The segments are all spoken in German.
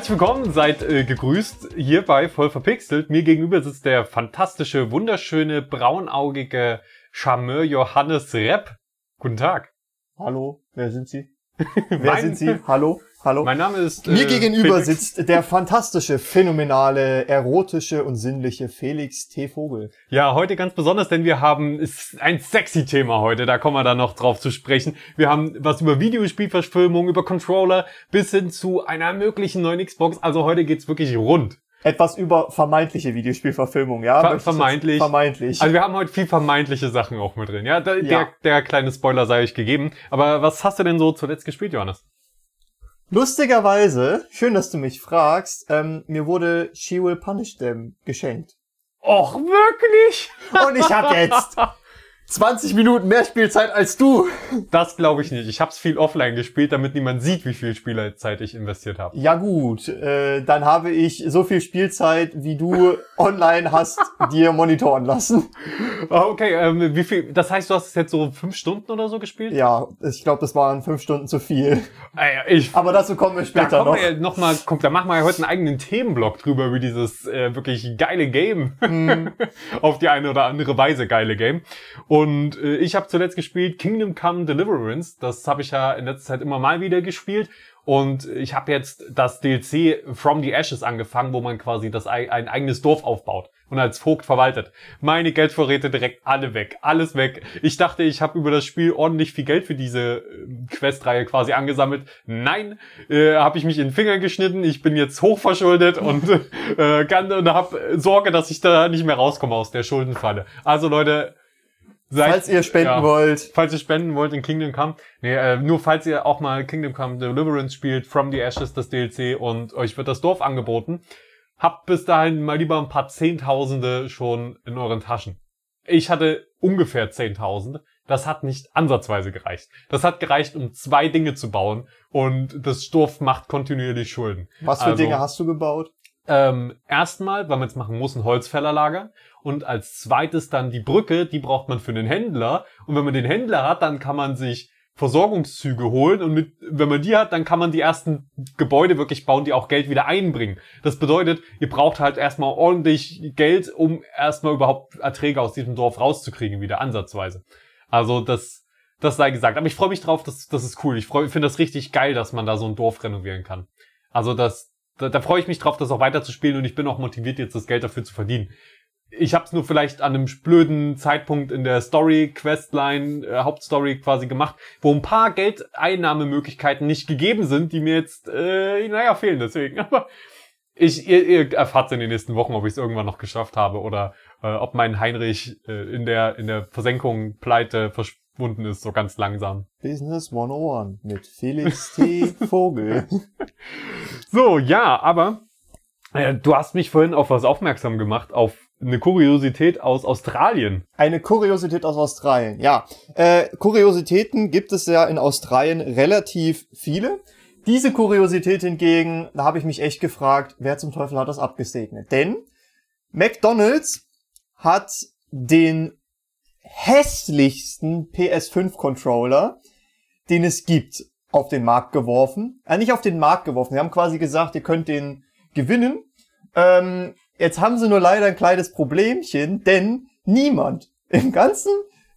Herzlich willkommen, seid äh, gegrüßt hier bei Voll verpixelt. Mir gegenüber sitzt der fantastische, wunderschöne, braunaugige Charmeur Johannes Repp. Guten Tag. Hallo, wer sind Sie? wer sind Sie? Hallo, hallo. Mein Name ist Mir äh, gegenüber Felix. sitzt der fantastische, phänomenale, erotische und sinnliche Felix T. Vogel. Ja, heute ganz besonders, denn wir haben ist ein sexy Thema heute. Da kommen wir dann noch drauf zu sprechen. Wir haben was über Videospielverfilmung, über Controller bis hin zu einer möglichen neuen Xbox. Also heute geht's wirklich rund. Etwas über vermeintliche Videospielverfilmung, ja? Ver- vermeintlich. Vermeintlich. Also wir haben heute viel vermeintliche Sachen auch mit drin. Ja, da, Ja. Der, der kleine Spoiler sei euch gegeben. Aber was hast du denn so zuletzt gespielt, Johannes? Lustigerweise, schön, dass du mich fragst, ähm, mir wurde She Will Punish Them geschenkt. Och, wirklich? Und ich habe jetzt 20 Minuten mehr Spielzeit als du. Das glaube ich nicht. Ich habe es viel offline gespielt, damit niemand sieht, wie viel Spielerzeit ich investiert habe. Ja gut, äh, dann habe ich so viel Spielzeit, wie du online hast, dir monitoren lassen. Ah, Okay, ähm, wie viel? Das heißt, du hast es jetzt so fünf Stunden oder so gespielt? Ja, ich glaube, das waren fünf Stunden zu viel. Äh, ich. Aber dazu kommen wir Da später kommen noch. wir noch mal, guck, da machen wir ja heute einen eigenen Themenblock drüber über dieses äh, wirklich geile Game. Mhm. Auf die eine oder andere Weise geile Game. Und äh, ich habe zuletzt gespielt Kingdom Come Deliverance. Das habe ich ja in letzter Zeit immer mal wieder gespielt. Und ich habe jetzt das DLC From the Ashes angefangen, wo man quasi das ei- ein eigenes Dorf aufbaut und als Vogt verwaltet. Meine Geldvorräte direkt alle weg, alles weg. Ich dachte, ich habe über das Spiel ordentlich viel Geld für diese äh, Questreihe quasi angesammelt. Nein, äh, habe ich mich in den Finger geschnitten. Ich bin jetzt hochverschuldet und äh, kann und habe Sorge, dass ich da nicht mehr rauskomme aus der Schuldenfalle. Also Leute, seid, Falls ihr spenden ja. wollt, Falls ihr spenden wollt in Kingdom Come, nee, äh, nur falls ihr auch mal Kingdom Come Deliverance spielt, From the Ashes das DLC und euch wird das Dorf angeboten, habt bis dahin mal lieber ein paar Zehntausende schon in euren Taschen. Ich hatte ungefähr 10.000. Das hat nicht ansatzweise gereicht. Das hat gereicht, um zwei Dinge zu bauen und das Dorf macht kontinuierlich Schulden. was für Also- Dinge hast du gebaut? Ähm, erstmal, weil man es machen muss, ein Holzfällerlager. Und als zweites dann die Brücke, die braucht man für den Händler. Und wenn man den Händler hat, dann kann man sich Versorgungszüge holen. Und mit, wenn man die hat, dann kann man die ersten Gebäude wirklich bauen, die auch Geld wieder einbringen. Das bedeutet, ihr braucht halt erstmal ordentlich Geld, um erstmal überhaupt Erträge aus diesem Dorf rauszukriegen, wieder ansatzweise. Also das, das sei gesagt. Aber ich freue mich drauf, das, das ist cool. Ich freu- ich finde das richtig geil, dass man da so ein Dorf renovieren kann. Also das, da, da freue ich mich drauf, das auch weiter zu spielen und ich bin auch motiviert, jetzt das Geld dafür zu verdienen. Ich habe es nur vielleicht an einem blöden Zeitpunkt in der Story, Questline, äh, Hauptstory quasi gemacht, wo ein paar Geldeinnahmemöglichkeiten nicht gegeben sind, die mir jetzt, äh, naja, fehlen deswegen. Aber ich, ihr, ihr erfahrt in den nächsten Wochen, ob ich es irgendwann noch geschafft habe oder äh, ob mein Heinrich äh, in der in der Versenkung Pleite verschwunden ist, so ganz langsam. Business 101 mit Felix T. Vogel. So, ja, aber äh, du hast mich vorhin auf was aufmerksam gemacht, auf eine Kuriosität aus Australien. Eine Kuriosität aus Australien. Ja, äh, Kuriositäten gibt es ja in Australien relativ viele. Diese Kuriosität hingegen, da habe ich mich echt gefragt, wer zum Teufel hat das abgesegnet? Denn McDonald's hat den hässlichsten PS5-Controller, den es gibt, auf den Markt geworfen. Äh, nicht auf den Markt geworfen. Sie haben quasi gesagt, ihr könnt den gewinnen. Ähm, jetzt haben sie nur leider ein kleines Problemchen, denn niemand im ganzen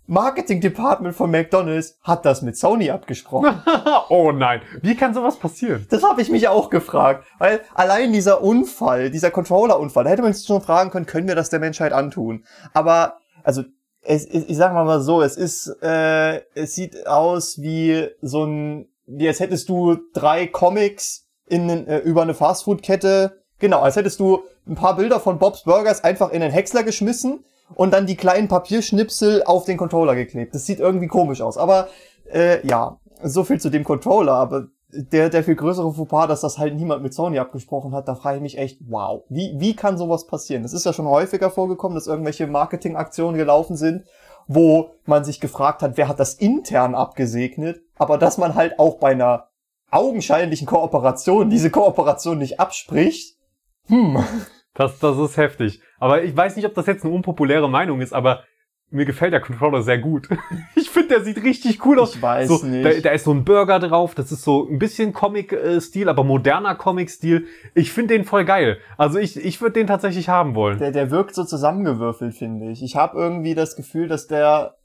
Marketing-Department von McDonald's hat das mit Sony abgesprochen. oh nein, wie kann sowas passieren? Das habe ich mich auch gefragt, weil allein dieser Unfall, dieser Controller-Unfall, da hätte man sich schon fragen können, können wir das der Menschheit antun? Aber also es, ich, ich sag mal so, es ist, äh, es sieht aus wie so ein, wie als hättest du drei Comics in äh, über eine Fastfood-Kette, genau, als hättest du ein paar Bilder von Bob's Burgers einfach in den Häcksler geschmissen und dann die kleinen Papierschnipsel auf den Controller geklebt. Das sieht irgendwie komisch aus, aber äh, ja, so viel zu dem Controller, aber der, der viel größere Fauxpas, dass das halt niemand mit Sony abgesprochen hat, da frage ich mich echt, wow, wie, wie kann sowas passieren? Das ist ja schon häufiger vorgekommen, dass irgendwelche Marketingaktionen gelaufen sind, wo man sich gefragt hat, wer hat das intern abgesegnet, aber dass man halt auch bei einer augenscheinlichen Kooperation diese Kooperation nicht abspricht, hm. Das, das ist heftig. Aber ich weiß nicht, ob das jetzt eine unpopuläre Meinung ist, aber mir gefällt der Controller sehr gut. Ich finde, der sieht richtig cool aus. Ich weiß so, nicht. Da, da ist so ein Burger drauf. Das ist so ein bisschen Comic-Stil, aber moderner Comic-Stil. Ich finde den voll geil. Also ich, ich würde den tatsächlich haben wollen. Der, der wirkt so zusammengewürfelt, finde ich. Ich habe irgendwie das Gefühl, dass der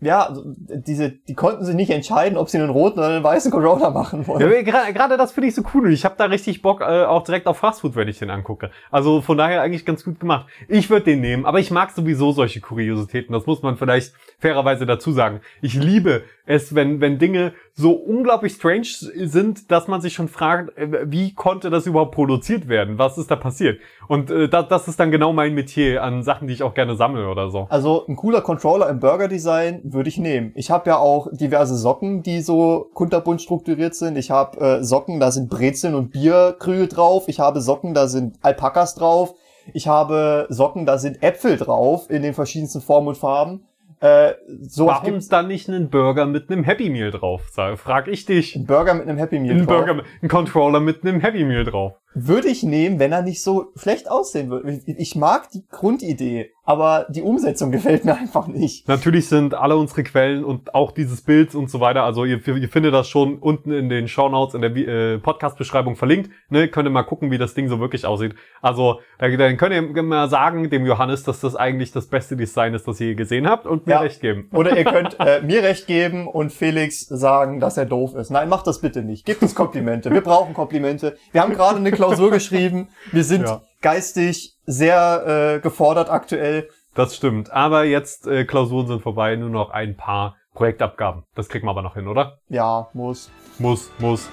ja, also diese, die konnten sich nicht entscheiden, ob sie einen roten oder einen weißen Controller machen wollen. Ja, gerade, das finde ich so cool ich habe da richtig Bock äh, auch direkt auf Fastfood, wenn ich den angucke. Also von daher eigentlich ganz gut gemacht. Ich würde den nehmen, aber ich mag sowieso solche Kuriositäten. Das muss man vielleicht fairerweise dazu sagen. Ich liebe es, wenn wenn Dinge so unglaublich strange sind, dass man sich schon fragt, äh, wie konnte das überhaupt produziert werden? Was ist da passiert? Und äh, das, das ist dann genau mein Metier an Sachen, die ich auch gerne sammle oder so. Also ein cooler Controller im Burger-Design würde ich nehmen. Ich habe ja auch diverse Socken, die so kunterbunt strukturiert sind. Ich habe äh, Socken, da sind Brezeln und Bierkrügel drauf. Ich habe Socken, da sind Alpakas drauf. Ich habe Socken, da sind Äpfel drauf in den verschiedensten Formen und Farben. Äh, so Warum ist dann nicht einen Burger mit einem Happy Meal drauf? Sag- Frag ich dich. ein Burger mit einem Happy Meal Ein drauf. Burger, mit- ein Controller mit einem Happy Meal drauf. Würde ich nehmen, wenn er nicht so schlecht aussehen würde. Ich mag die Grundidee, aber die Umsetzung gefällt mir einfach nicht. Natürlich sind alle unsere Quellen und auch dieses Bild und so weiter, also ihr, ihr findet das schon unten in den Shownotes in der äh, Podcast-Beschreibung verlinkt. Ne, könnt ihr mal gucken, wie das Ding so wirklich aussieht. Also, da, dann könnt ihr mal sagen, dem Johannes, dass das eigentlich das beste Design ist, das ihr je gesehen habt und mir Ja. recht geben. Oder ihr könnt äh, mir recht geben und Felix sagen, dass er doof ist. Nein, macht das bitte nicht. Gebt uns Komplimente. Wir brauchen Komplimente. Wir haben gerade eine Klausur geschrieben. Wir sind Ja. geistig sehr äh, gefordert aktuell. Das stimmt. Aber jetzt, äh, Klausuren sind vorbei, nur noch ein paar Projektabgaben. Das kriegen wir aber noch hin, oder? Ja, muss. Muss, muss.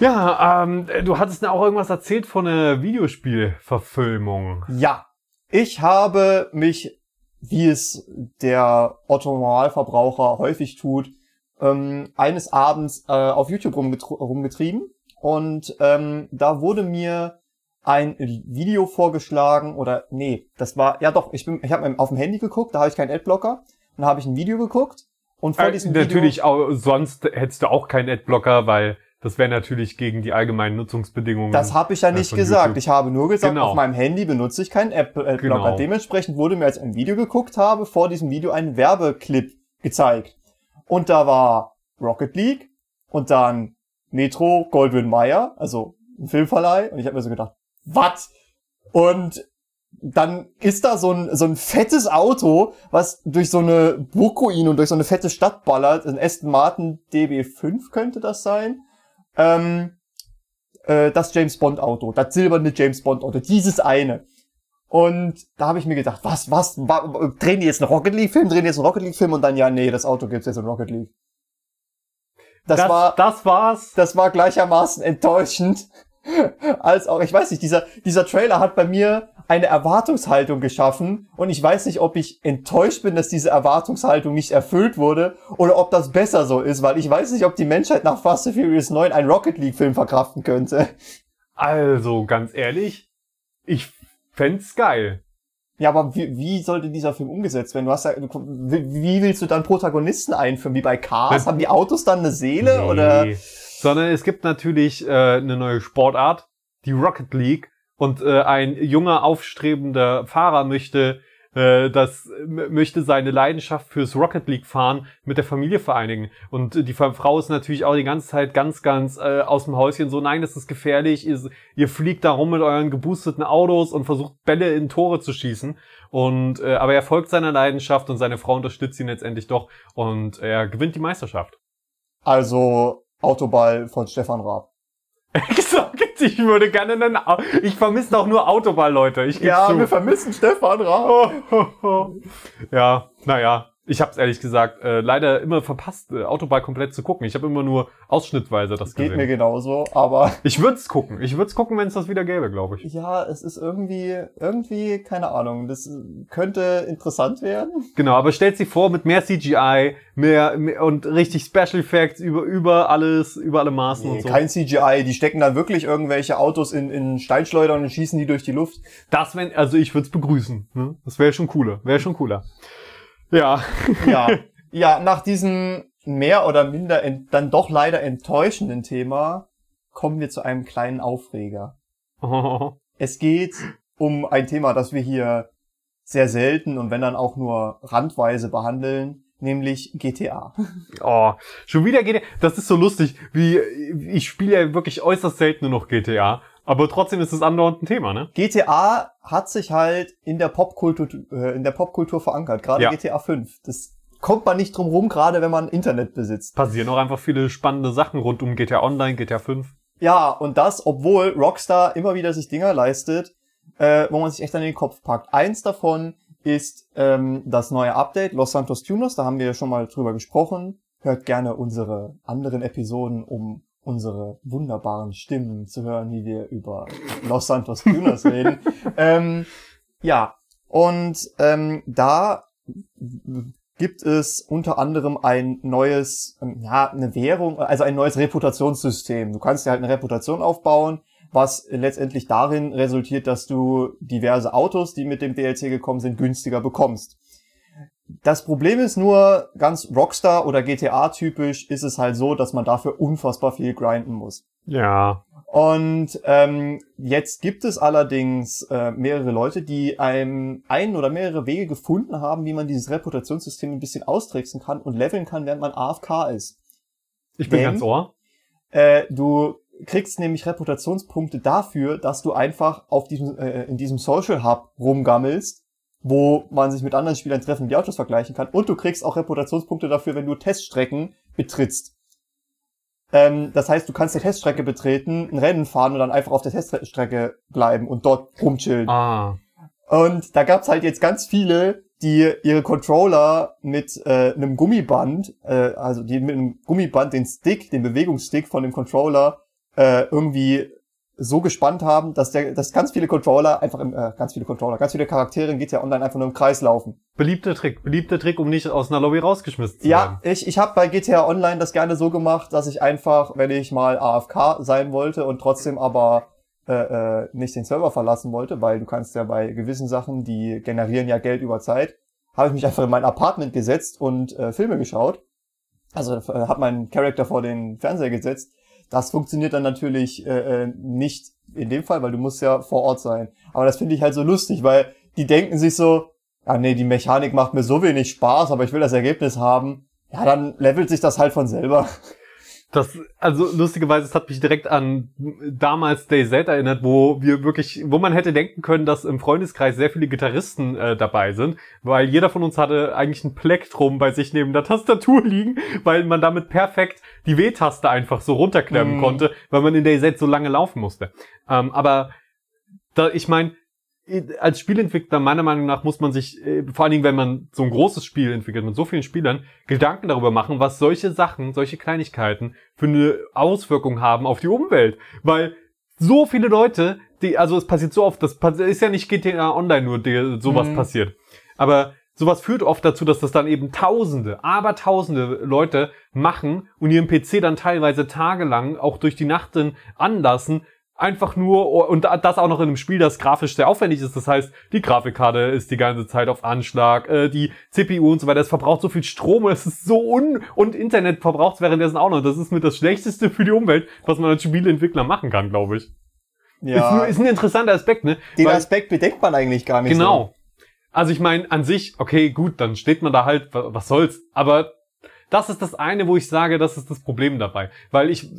Ja, ähm, du hattest mir auch irgendwas erzählt von einer Videospielverfilmung. Ja. Ich habe mich, wie es der Otto Normalverbraucher häufig tut, ähm, eines Abends äh, auf YouTube rumgetr- rumgetrieben und ähm, da wurde mir ein Video vorgeschlagen oder nee, das war ja doch, ich bin ich habe auf dem Handy geguckt, da habe ich keinen Adblocker und da habe ich ein Video geguckt und vor Äh, diesem natürlich, Video auch, sonst hättest du auch keinen Adblocker, weil das wäre natürlich gegen die allgemeinen Nutzungsbedingungen. das habe ich ja äh, nicht gesagt. YouTube. Ich habe nur gesagt, Genau. auf meinem Handy benutze ich keinen Adblocker. Genau. Dementsprechend wurde mir, als ich ein Video geguckt habe, vor diesem Video ein Werbeclip gezeigt. Und da war Rocket League und dann Metro Goldwyn Mayer, also ein Filmverleih. Und ich habe mir so gedacht, was? Und dann ist da so ein, so ein fettes Auto, was durch so eine Burgruine und durch so eine fette Stadt ballert. Ein Aston Martin DB5 könnte das sein. Ähm, äh, das James Bond Auto, das silberne James Bond Auto, dieses eine. Und da habe ich mir gedacht, was, was, wa, drehen die jetzt einen Rocket League Film, drehen die jetzt einen Rocket League Film und dann ja, nee, das Auto gibt's jetzt in Rocket League. Das, das, war, das war's. das war gleichermaßen enttäuschend als auch, ich weiß nicht, dieser, dieser Trailer hat bei mir eine Erwartungshaltung geschaffen und ich weiß nicht, ob ich enttäuscht bin, dass diese Erwartungshaltung nicht erfüllt wurde oder ob das besser so ist, weil ich weiß nicht, ob die Menschheit nach Fast and Furious 9 einen Rocket League Film verkraften könnte. Also, ganz ehrlich, ich fänd's geil. Ja, aber wie, wie sollte dieser Film umgesetzt werden? Du hast ja, wie, willst du dann Protagonisten einführen? Wie bei Cars? Na- Haben die Autos dann eine Seele oder? Nee. Sondern es gibt natürlich äh, eine neue Sportart, die Rocket League. Und äh, ein junger, aufstrebender Fahrer möchte, äh, das, möchte seine Leidenschaft fürs Rocket League fahren mit der Familie vereinigen. Und die Frau ist natürlich auch die ganze Zeit ganz, ganz äh, aus dem Häuschen so, nein, das ist gefährlich, ihr, ihr fliegt da rum mit euren geboosteten Autos und versucht Bälle in Tore zu schießen. Und äh, aber er folgt seiner Leidenschaft und seine Frau unterstützt ihn letztendlich doch und er gewinnt die Meisterschaft. Also Autoball von Stefan Raab. gesagt, ich würde gerne einen. Au ich vermisse doch nur Autoball, Leute. Ich Ja, zu. wir vermissen Stefan Raab. Oh, oh, oh. Ja, naja. Ich habe es ehrlich gesagt äh, leider immer verpasst, äh, Autobahn komplett zu gucken. Ich habe immer nur ausschnittweise das Geht gesehen. mir genauso, aber Ich würde es gucken. Ich würde es gucken, wenn es das wieder gäbe, glaube ich. ja, es ist irgendwie, irgendwie, keine Ahnung, das könnte interessant werden. Genau, aber stellt sich vor, mit mehr CGI, mehr, mehr und richtig Special Effects über über alles, über alle Maßen Nee, und so. kein CGI, die stecken dann wirklich irgendwelche Autos in, in Steinschleudern und schießen die durch die Luft. Das wenn, also ich würde es begrüßen. Ne? Das wäre schon cooler. Wäre schon cooler. Ja. Ja, ja, nach diesem mehr oder minder dann doch leider enttäuschenden Thema kommen wir zu einem kleinen Aufreger. Es geht um ein Thema, das wir hier sehr selten und wenn dann auch nur randweise behandeln, nämlich GTA. Oh, schon wieder GTA. Das ist so lustig, wie ich spiele ja wirklich äußerst selten nur noch GTA, aber trotzdem ist es andauernd ein Thema, ne? GTA hat sich halt in der Popkultur äh, in der Popkultur verankert, gerade Ja. GTA 5. Das kommt man nicht drum rum, gerade wenn man Internet besitzt. Passieren auch einfach viele spannende Sachen rund um GTA Online, GTA 5. Ja, und das, obwohl Rockstar immer wieder sich Dinger leistet, äh, wo man sich echt an den Kopf packt. Eins davon ist ähm, das neue Update, Los Santos Tunos, da haben wir schon mal drüber gesprochen. Hört gerne unsere anderen Episoden, um unsere wunderbaren Stimmen zu hören, wie wir über Los Santos Tunos reden. Ähm, ja, und ähm, da gibt es unter anderem ein neues, ähm, ja, eine Währung, also ein neues Reputationssystem. Du kannst dir halt eine Reputation aufbauen, was letztendlich darin resultiert, dass du diverse Autos, die mit dem DLC gekommen sind, günstiger bekommst. Das Problem ist nur, ganz Rockstar oder GTA typisch ist es halt so, dass man dafür unfassbar viel grinden muss. Ja. Und ähm, jetzt gibt es allerdings äh, mehrere Leute, die einem ein oder mehrere Wege gefunden haben, wie man dieses Reputationssystem ein bisschen austricksen kann und leveln kann, während man AFK ist. Ich bin Denn- ganz ohr. Äh, du kriegst nämlich Reputationspunkte dafür, dass du einfach auf diesem, äh, in diesem Social Hub rumgammelst, wo man sich mit anderen Spielern treffen, die Autos vergleichen kann. Und du kriegst auch Reputationspunkte dafür, wenn du Teststrecken betrittst. Ähm, das heißt, du kannst eine Teststrecke betreten, ein Rennen fahren und dann einfach auf der Teststrecke bleiben und dort rumchillen. Ah. Und da gab's halt jetzt ganz viele, die ihre Controller mit äh, einem Gummiband, äh, also die mit einem Gummiband den Stick, den Bewegungsstick von dem Controller äh, irgendwie so gespannt haben, dass der, dass ganz viele Controller einfach im, äh, ganz viele Controller, ganz viele Charaktere in GTA Online einfach nur im Kreis laufen. Beliebter Trick. Beliebter Trick, um nicht aus einer Lobby rausgeschmissen zu Ja, werden. ich, ich habe bei GTA Online das gerne so gemacht, dass ich einfach, wenn ich mal AFK sein wollte und trotzdem aber äh, äh, nicht den Server verlassen wollte, weil du kannst ja bei gewissen Sachen, die generieren ja Geld über Zeit, habe ich mich einfach in mein Apartment gesetzt und äh, Filme geschaut. Also äh, habe meinen Charakter vor den Fernseher gesetzt. Das funktioniert dann natürlich äh, äh, nicht in dem Fall, weil du musst ja vor Ort sein. Aber das finde ich halt so lustig, weil die denken sich so, ah nee, die Mechanik macht mir so wenig Spaß, aber ich will das Ergebnis haben. Ja, dann levelt sich das halt von selber. Das, also lustigerweise, es hat mich direkt an damals Day Z erinnert, wo wir wirklich, wo man hätte denken können, dass im Freundeskreis sehr viele Gitarristen äh, dabei sind, weil jeder von uns hatte eigentlich ein Plektrum bei sich neben der Tastatur liegen, weil man damit perfekt die W-Taste einfach so runterklemmen Mhm. konnte, weil man in Day Z so lange laufen musste. Ähm, aber da, ich meine, als Spielentwickler meiner Meinung nach muss man sich, äh, vor allen Dingen, wenn man so ein großes Spiel entwickelt mit so vielen Spielern, Gedanken darüber machen, was solche Sachen, solche Kleinigkeiten für eine Auswirkung haben auf die Umwelt. Weil so viele Leute, die, also es passiert so oft, das ist ja nicht GTA Online nur, die, sowas Mhm. passiert. Aber sowas führt oft dazu, dass das dann eben Tausende, aber Tausende Leute machen und ihren PC dann teilweise tagelang auch durch die Nacht anlassen, einfach nur, und das auch noch in einem Spiel, das grafisch sehr aufwendig ist. Das heißt, die Grafikkarte ist die ganze Zeit auf Anschlag, äh, die CPU und so weiter, es verbraucht so viel Strom es ist so un, und Internet verbraucht es währenddessen auch noch. Das ist mit das Schlechteste für die Umwelt, was man als Spieleentwickler machen kann, glaube ich. Ist, Ja, nur, ist ein interessanter Aspekt, ne? den Weil- Aspekt bedenkt man eigentlich gar nicht so. Genau. Also ich meine, an sich, okay, gut, dann steht man da halt, wa- was soll's. Aber das ist das eine, wo ich sage, das ist das Problem dabei. Weil ich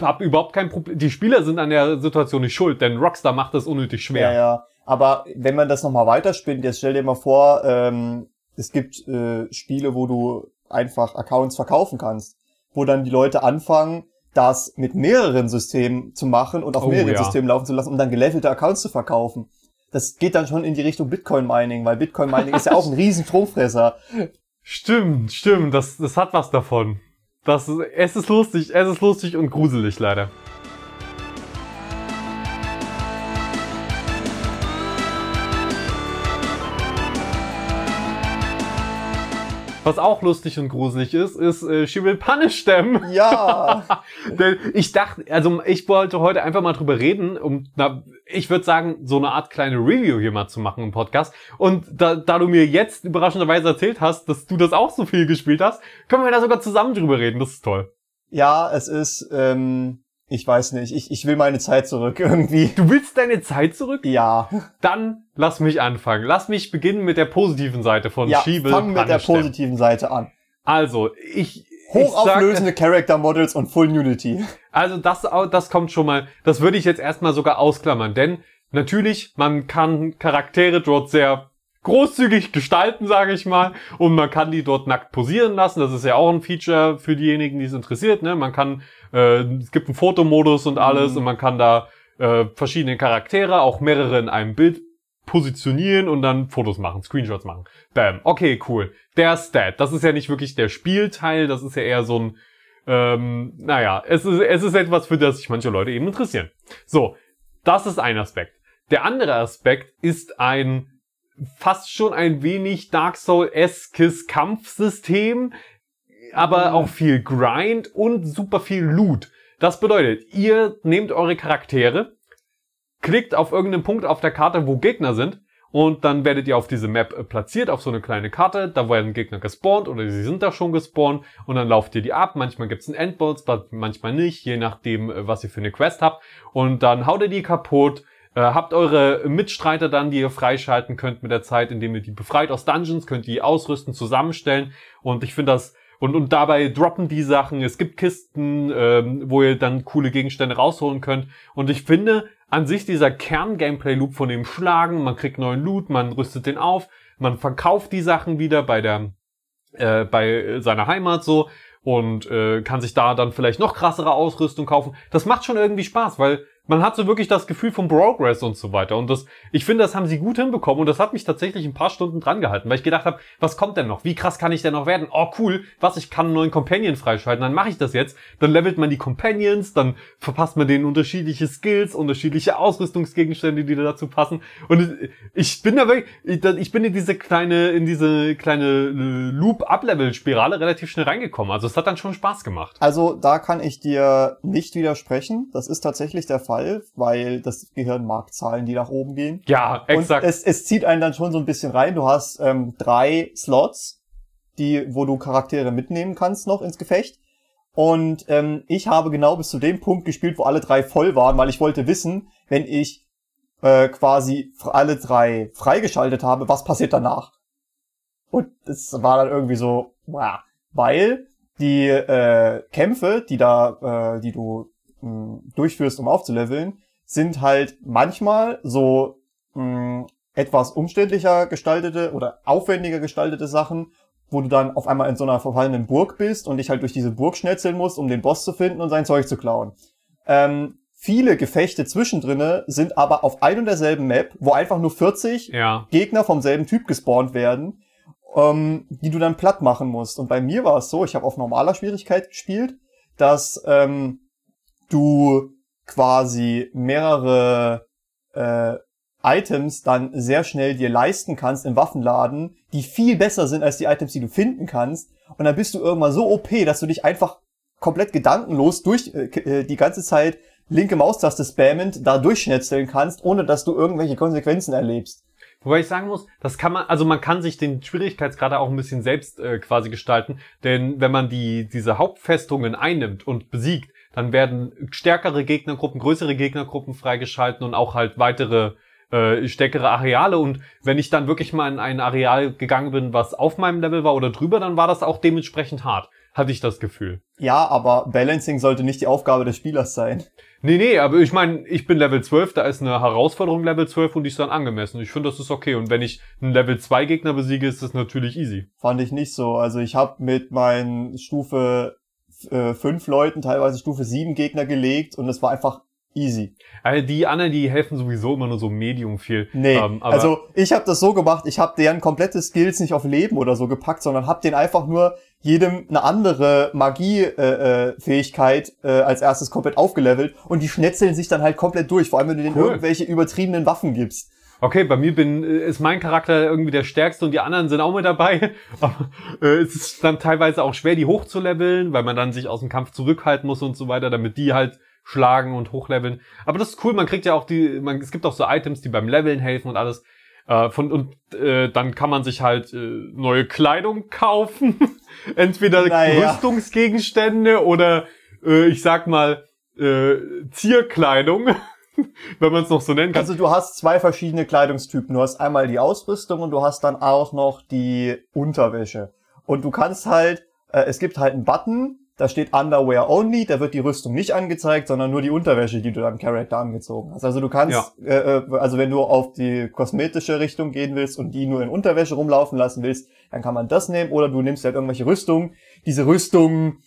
habe überhaupt kein Problem. Die Spieler sind an der Situation nicht schuld, denn Rockstar macht das unnötig schwer. Ja, ja. Aber wenn man das nochmal weiterspinnt, jetzt stell dir mal vor, ähm, es gibt äh, Spiele, wo du einfach Accounts verkaufen kannst, wo dann die Leute anfangen, das mit mehreren Systemen zu machen und auf Oh, mehreren ja. Systemen laufen zu lassen, um dann gelevelte Accounts zu verkaufen. Das geht dann schon in die Richtung Bitcoin-Mining, weil Bitcoin-Mining ist ja auch ein riesen Stromfresser. Stimmt, stimmt, das, das hat was davon. Das, es ist lustig, es ist lustig und gruselig leider. Was auch lustig und gruselig ist, ist äh, She Will Punish Them. Ja. Denn ich dachte, also ich wollte heute einfach mal drüber reden, um, na, ich würde sagen, so eine Art kleine Review hier mal zu machen im Podcast. Und da, da du mir jetzt überraschenderweise erzählt hast, dass du das auch so viel gespielt hast, können wir da sogar zusammen drüber reden. Das ist toll. ja, es ist, ähm, ich weiß nicht, ich, ich will meine Zeit zurück irgendwie. Du willst deine Zeit zurück? Ja. Dann lass mich anfangen. Lass mich beginnen mit der positiven Seite von Ja, Will fangen mit der positiven Seite an. Also, ich... Hochauflösende Character Models und Full Nudity. Also das, das kommt schon mal, das würde ich jetzt erstmal sogar ausklammern, denn natürlich, man kann Charaktere dort sehr großzügig gestalten, sage ich mal, und man kann die dort nackt posieren lassen. Das ist ja auch ein Feature für diejenigen, die es interessiert. Ne? Man kann, äh, es gibt einen Fotomodus und alles Mhm. und man kann da äh, verschiedene Charaktere, auch mehrere in einem Bild positionieren und dann Fotos machen, Screenshots machen. Bam. Okay, cool. Der Stat, das ist ja nicht wirklich der Spielteil, das ist ja eher so ein ähm, naja, es ist, es ist etwas, für das sich manche Leute eben interessieren. So, das ist ein Aspekt. Der andere Aspekt ist ein fast schon ein wenig Dark Soul-eskes Kampfsystem, aber auch viel Grind und super viel Loot. Das bedeutet, ihr nehmt eure Charaktere, klickt auf irgendeinen Punkt auf der Karte, wo Gegner sind, und dann werdet ihr auf diese Map äh, platziert, auf so eine kleine Karte. Da werden Gegner gespawnt oder sie sind da schon gespawnt. Und dann lauft ihr die ab. Manchmal gibt's einen Endboss, manchmal nicht, je nachdem, äh, was ihr für eine Quest habt. Und dann haut ihr die kaputt. Äh, habt eure Mitstreiter dann, die ihr freischalten könnt mit der Zeit, indem ihr die befreit aus Dungeons, könnt die ausrüsten, zusammenstellen. Und ich finde das und, und dabei droppen die Sachen. Es gibt Kisten, ähm, wo ihr dann coole Gegenstände rausholen könnt. Und ich finde an sich dieser Kern-Gameplay-Loop von dem Schlagen, man kriegt neuen Loot, man rüstet den auf, man verkauft die Sachen wieder bei der äh, bei seiner Heimat so und äh, kann sich da dann vielleicht noch krassere Ausrüstung kaufen. Das macht schon irgendwie Spaß, weil man hat so wirklich das Gefühl von Progress und so weiter. Und das, ich finde, das haben sie gut hinbekommen und das hat mich tatsächlich ein paar Stunden dran gehalten, weil ich gedacht habe, was kommt denn noch? Wie krass kann ich denn noch werden? Oh cool, was, ich kann einen neuen Companion freischalten, dann mache ich das jetzt. Dann levelt man die Companions, dann verpasst man denen unterschiedliche Skills, unterschiedliche Ausrüstungsgegenstände, die da dazu passen. Und ich bin da wirklich, ich- bin in diese kleine, in diese kleine Loop-Up-Level-Spirale relativ schnell reingekommen. Also es hat dann schon Spaß gemacht. Also da kann ich dir nicht widersprechen. Das ist tatsächlich der Fall, weil das Gehirn mag Zahlen, die nach oben gehen. Ja, exakt. Und es, es zieht einen dann schon so ein bisschen rein. Du hast ähm, drei Slots, die, wo du Charaktere mitnehmen kannst noch ins Gefecht. Und ähm, ich habe genau bis zu dem Punkt gespielt, wo alle drei voll waren, weil ich wollte wissen, wenn ich äh, quasi alle drei freigeschaltet habe, was passiert danach? Und es war dann irgendwie so, wow, weil die äh, Kämpfe, die da, äh, die du mh, durchführst, um aufzuleveln, sind halt manchmal so mh, etwas umständlicher gestaltete oder aufwendiger gestaltete Sachen, wo du dann auf einmal in so einer verfallenen Burg bist und dich halt durch diese Burg schnetzeln musst, um den Boss zu finden und sein Zeug zu klauen. Ähm, viele Gefechte zwischendrinne sind aber auf ein und derselben Map, wo einfach nur 40 ja. Gegner vom selben Typ gespawnt werden, ähm, die du dann platt machen musst. Und bei mir war es so, ich habe auf normaler Schwierigkeit gespielt, dass ähm, du quasi mehrere äh, Items dann sehr schnell dir leisten kannst im Waffenladen, die viel besser sind als die Items, die du finden kannst. Und dann bist du irgendwann so OP, dass du dich einfach komplett gedankenlos durch äh, äh, die ganze Zeit linke Maustaste spammend da durchschnetzeln kannst, ohne dass du irgendwelche Konsequenzen erlebst. Wobei ich sagen muss, das kann man, also man kann sich den Schwierigkeitsgrad auch ein bisschen selbst äh, quasi gestalten, denn wenn man die diese Hauptfestungen einnimmt und besiegt, dann werden stärkere Gegnergruppen, größere Gegnergruppen freigeschalten und auch halt weitere äh, stärkere Areale und wenn ich dann wirklich mal in ein Areal gegangen bin, was auf meinem Level war oder drüber, dann war das auch dementsprechend hart, hatte ich das Gefühl. Ja, aber Balancing sollte nicht die Aufgabe des Spielers sein. Nee, nee, aber ich meine, ich bin Level 12, da ist eine Herausforderung Level 12 und die ist dann angemessen. Ich finde, das ist okay. Und wenn ich einen Level 2 Gegner besiege, ist das natürlich easy. Fand ich nicht so. Also ich habe mit meinen Stufe äh, 5 Leuten teilweise Stufe 7 Gegner gelegt und es war einfach Easy. Also die anderen, die helfen sowieso immer nur so medium viel. Nee, Ähm, aber also ich habe das so gemacht, ich habe deren komplette Skills nicht auf Leben oder so gepackt, sondern habe den einfach nur jedem eine andere Magie-Fähigkeit äh, Fähigkeit, äh, als erstes komplett aufgelevelt und die schnetzeln sich dann halt komplett durch, vor allem wenn du denen Cool. irgendwelche übertriebenen Waffen gibst. Okay, bei mir bin, äh, ist mein Charakter irgendwie der stärkste und die anderen sind auch mit dabei. Aber äh, es ist dann teilweise auch schwer, die hochzuleveln, weil man dann sich aus dem Kampf zurückhalten muss und so weiter, damit die halt schlagen und hochleveln. Aber das ist cool, man kriegt ja auch die, man, es gibt auch so Items, die beim Leveln helfen und alles. Äh, von, und äh, dann kann man sich halt äh, neue Kleidung kaufen. Entweder Naja. Rüstungsgegenstände oder äh, ich sag mal äh, Zierkleidung, wenn man es noch so nennen kann. Also du hast zwei verschiedene Kleidungstypen. Du hast einmal die Ausrüstung und du hast dann auch noch die Unterwäsche. Und du kannst halt, äh, es gibt halt einen Button, da steht Underwear Only, da wird die Rüstung nicht angezeigt, sondern nur die Unterwäsche, die du deinem Charakter angezogen hast. Also du kannst, äh, äh, also wenn du auf die kosmetische Richtung gehen willst und die nur in Unterwäsche rumlaufen lassen willst, dann kann man das nehmen oder du nimmst halt irgendwelche Rüstungen. Diese Rüstungen,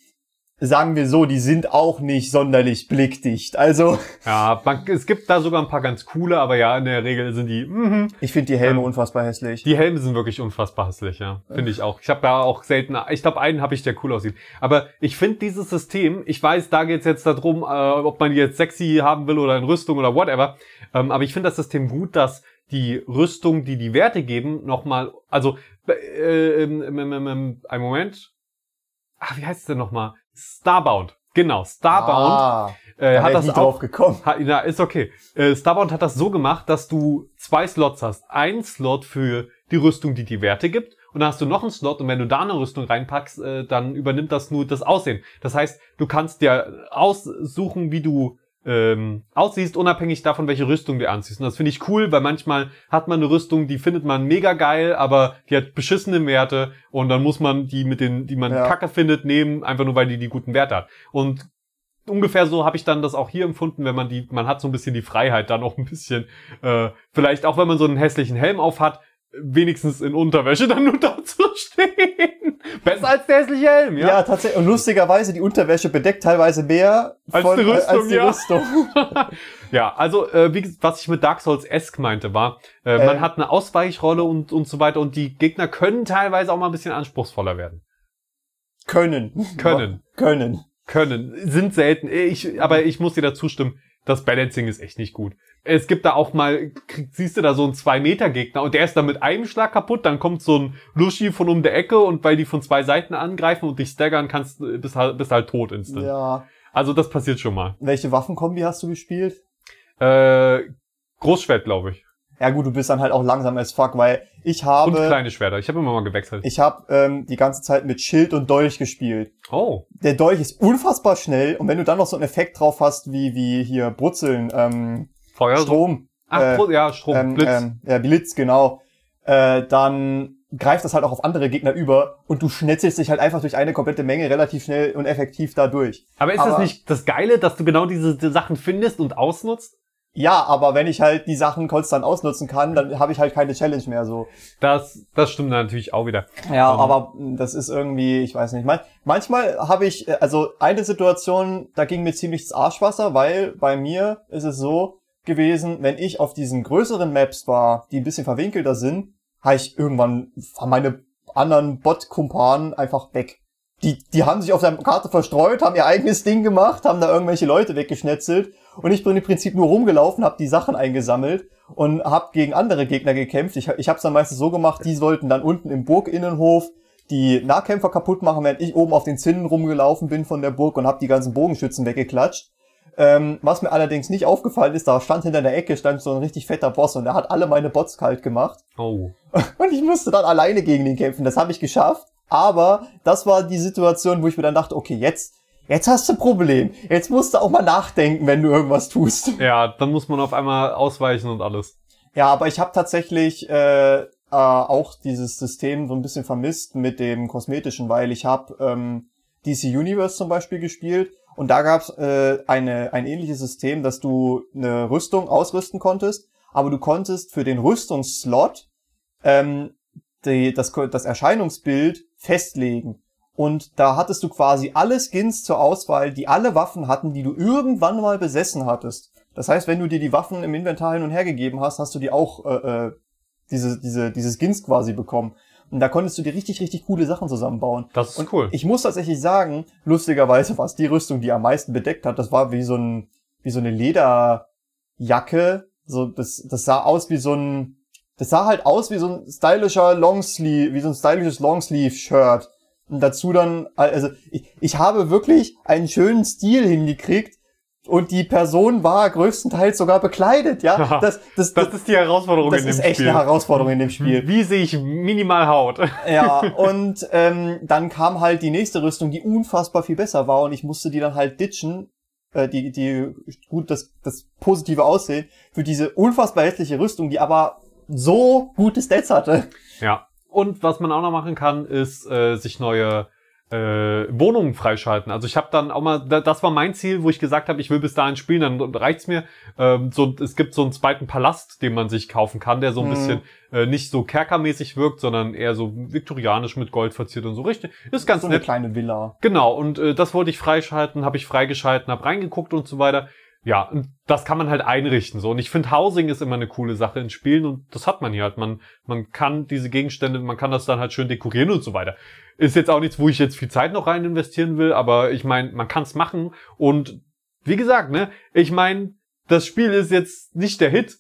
sagen wir so, die sind auch nicht sonderlich blickdicht. Also Ja, man, es gibt da sogar ein paar ganz coole, aber ja, in der Regel sind die, mhm. ich finde die Helme Ähm, unfassbar hässlich. die Helme sind wirklich unfassbar hässlich, ja. Finde ich auch. Ich habe da auch selten, ich glaube, einen habe ich, der cool aussieht. Aber ich finde dieses System, ich weiß, da geht's jetzt darum, äh, ob man die jetzt sexy haben will oder in Rüstung oder whatever. Ähm, aber ich finde das System gut, dass die Rüstung, die die Werte geben, nochmal, also, äh, ähm, ähm, ähm, ähm, ein Moment. Ach, wie heißt es denn nochmal? Starbound. Genau, Starbound. Ah, äh, da hat das auch gekommen. Ha, na, ist okay. Äh, Starbound hat das so gemacht, dass du zwei Slots hast. Ein Slot für die Rüstung, die die Werte gibt. Und dann hast du noch einen Slot und wenn du da eine Rüstung reinpackst, äh, dann übernimmt das nur das Aussehen. Das heißt, du kannst dir aussuchen, wie du ähm, aussiehst, unabhängig davon, welche Rüstung du anziehst. Und das finde ich cool, weil manchmal hat man eine Rüstung, die findet man mega geil, aber die hat beschissene Werte und dann muss man die mit den, die man Ja. kacke findet, nehmen, einfach nur weil die die guten Werte hat. Und ungefähr so habe ich dann das auch hier empfunden, wenn man die, man hat so ein bisschen die Freiheit, dann auch ein bisschen, äh, vielleicht auch wenn man so einen hässlichen Helm auf hat, wenigstens in Unterwäsche dann nur da zu stehen. Besser als der hässliche Helm, Ja, ja. tatsächlich. Und lustigerweise, die Unterwäsche bedeckt teilweise mehr Als von, die äh, Rüstung, als die ja. Rüstung. Ja, also äh, wie, was ich mit Dark Souls Esk meinte, war, äh, man Ähm. hat eine Ausweichrolle und, und so weiter und die Gegner können teilweise auch mal ein bisschen anspruchsvoller werden. Können. Können. Können. können, sind selten. Ich, aber ich muss dir dazu stimmen, das Balancing ist echt nicht gut. Es gibt da auch mal, krieg- siehst du da so einen 2-Meter-Gegner und der ist dann mit einem Schlag kaputt, dann kommt so ein Luschi von um der Ecke und weil die von zwei Seiten angreifen und dich staggern kannst, äh, bist halt, bist halt tot instant. Ja. Also das passiert schon mal. Welche Waffenkombi hast du gespielt? Äh, Großschwert, glaube ich. Ja gut, du bist dann halt auch langsam as fuck, weil ich Und habe, kleine Schwerter. Ich habe immer mal gewechselt. ich habe ähm, die ganze Zeit mit Schild und Dolch gespielt. oh. Der Dolch ist unfassbar schnell und wenn du dann noch so einen Effekt drauf hast, wie, wie hier Brutzeln, ähm, Feuer. Strom, Ach, äh, ja, Strom, ähm, Blitz. Ähm, ja, Blitz, genau. Äh, dann greift das halt auch auf andere Gegner über und du schnetzelst dich halt einfach durch eine komplette Menge relativ schnell und effektiv dadurch. aber ist das aber- nicht das Geile, dass du genau diese Sachen findest und ausnutzt? Ja, aber wenn ich halt die Sachen konstant ausnutzen kann, dann habe ich halt keine Challenge mehr so. Das, das stimmt natürlich auch wieder. Ja, Ähm. aber das ist irgendwie, ich weiß nicht. Man, manchmal habe ich, äh, also eine Situation, da ging mir ziemlich das Arschwasser, weil bei mir ist es so gewesen, wenn ich auf diesen größeren Maps war, die ein bisschen verwinkelter sind, habe ich irgendwann meine anderen Bot-Kumpanen einfach weg. Die, die haben sich auf der Karte verstreut, haben ihr eigenes Ding gemacht, haben da irgendwelche Leute weggeschnetzelt und ich bin im Prinzip nur rumgelaufen, habe die Sachen eingesammelt und habe gegen andere Gegner gekämpft. Ich, ich habe es dann meistens so gemacht, die sollten dann unten im Burginnenhof die Nahkämpfer kaputt machen, während ich oben auf den Zinnen rumgelaufen bin von der Burg und habe die ganzen Bogenschützen weggeklatscht. Ähm, was mir allerdings nicht aufgefallen ist, da stand hinter der Ecke stand so ein richtig fetter Boss und der hat alle meine Bots kalt gemacht. Oh. Und ich musste dann alleine gegen den kämpfen. Das habe ich geschafft. Aber das war die Situation, wo ich mir dann dachte, okay, jetzt, jetzt hast du ein Problem. Jetzt musst du auch mal nachdenken, wenn du irgendwas tust. Ja, dann muss man auf einmal ausweichen und alles. Ja, aber ich habe tatsächlich äh, äh, auch dieses System so ein bisschen vermisst mit dem kosmetischen, weil ich habe ähm, DC Universe zum Beispiel gespielt und da gab's äh, eine ein ähnliches System, dass du eine Rüstung ausrüsten konntest, aber du konntest für den Rüstungsslot ähm, die, das, das Erscheinungsbild festlegen. Und da hattest du quasi alle Skins zur Auswahl, die alle Waffen hatten, die du irgendwann mal besessen hattest. Das heißt, wenn du dir die Waffen im Inventar hin und her gegeben hast, hast du die auch äh, äh, diese, diese, diese Skins quasi bekommen. Und da konntest du dir richtig, richtig coole Sachen zusammenbauen. Das ist Und cool. Ich muss tatsächlich sagen, lustigerweise war es die Rüstung, die am meisten bedeckt hat. Das war wie so ein, wie so eine Lederjacke. So, das, das sah aus wie so ein, das sah halt aus wie so ein stylischer Longsleeve, wie so ein stylisches Longsleeve-Shirt. Und dazu dann, also ich, ich habe wirklich einen schönen Stil hingekriegt. Und die Person war größtenteils sogar bekleidet, ja. Das, das, Das ist die Herausforderung das in dem ist echt Spiel. Mhm. eine Herausforderung in dem Spiel. Wie sehe ich minimal Haut? Ja, und ähm, dann kam halt die nächste Rüstung, die unfassbar viel besser war und ich musste die dann halt ditchen, äh, die, die, gut, das, das positive Aussehen, für diese unfassbar hässliche Rüstung, die aber so gute Stats hatte. Ja. Und was man auch noch machen kann, ist äh, sich neue äh, Wohnungen freischalten. Also ich habe dann auch mal, da- das war mein Ziel, wo ich gesagt habe, ich will bis dahin spielen, dann reicht's mir. Ähm, so, es gibt so einen zweiten Palast, den man sich kaufen kann, der so ein Mhm. bisschen äh, nicht so kerkermäßig wirkt, sondern eher so viktorianisch mit Gold verziert und so richtig. Ist ganz So eine nett. kleine Villa. Genau, und äh, das wollte ich freischalten, habe ich freigeschalten, habe reingeguckt und so weiter. Ja, das kann man halt einrichten so. Und ich finde, Housing ist immer eine coole Sache in Spielen und das hat man hier halt. Man, man kann diese Gegenstände, man kann das dann halt schön dekorieren und so weiter. Ist jetzt auch nichts, wo ich jetzt viel Zeit noch rein investieren will, aber ich meine, man kann es machen. Und wie gesagt, ne, ich meine, das Spiel ist jetzt nicht der Hit,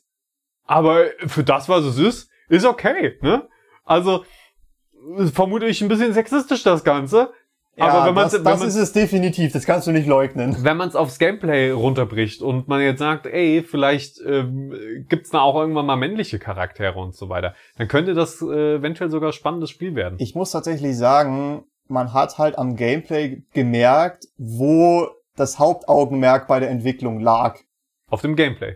aber für das, was es ist, ist okay, ne? Also, vermute ich ein bisschen sexistisch das Ganze. Ja, aber wenn man das, wenn das ist es definitiv, das kannst du nicht leugnen. wenn man es aufs Gameplay runterbricht und man jetzt sagt, ey, vielleicht ähm, gibt's da auch irgendwann mal männliche Charaktere und so weiter, dann könnte das äh, eventuell sogar ein spannendes Spiel werden. Ich muss tatsächlich sagen, man hat halt am Gameplay gemerkt, wo das Hauptaugenmerk bei der Entwicklung lag. Auf dem Gameplay.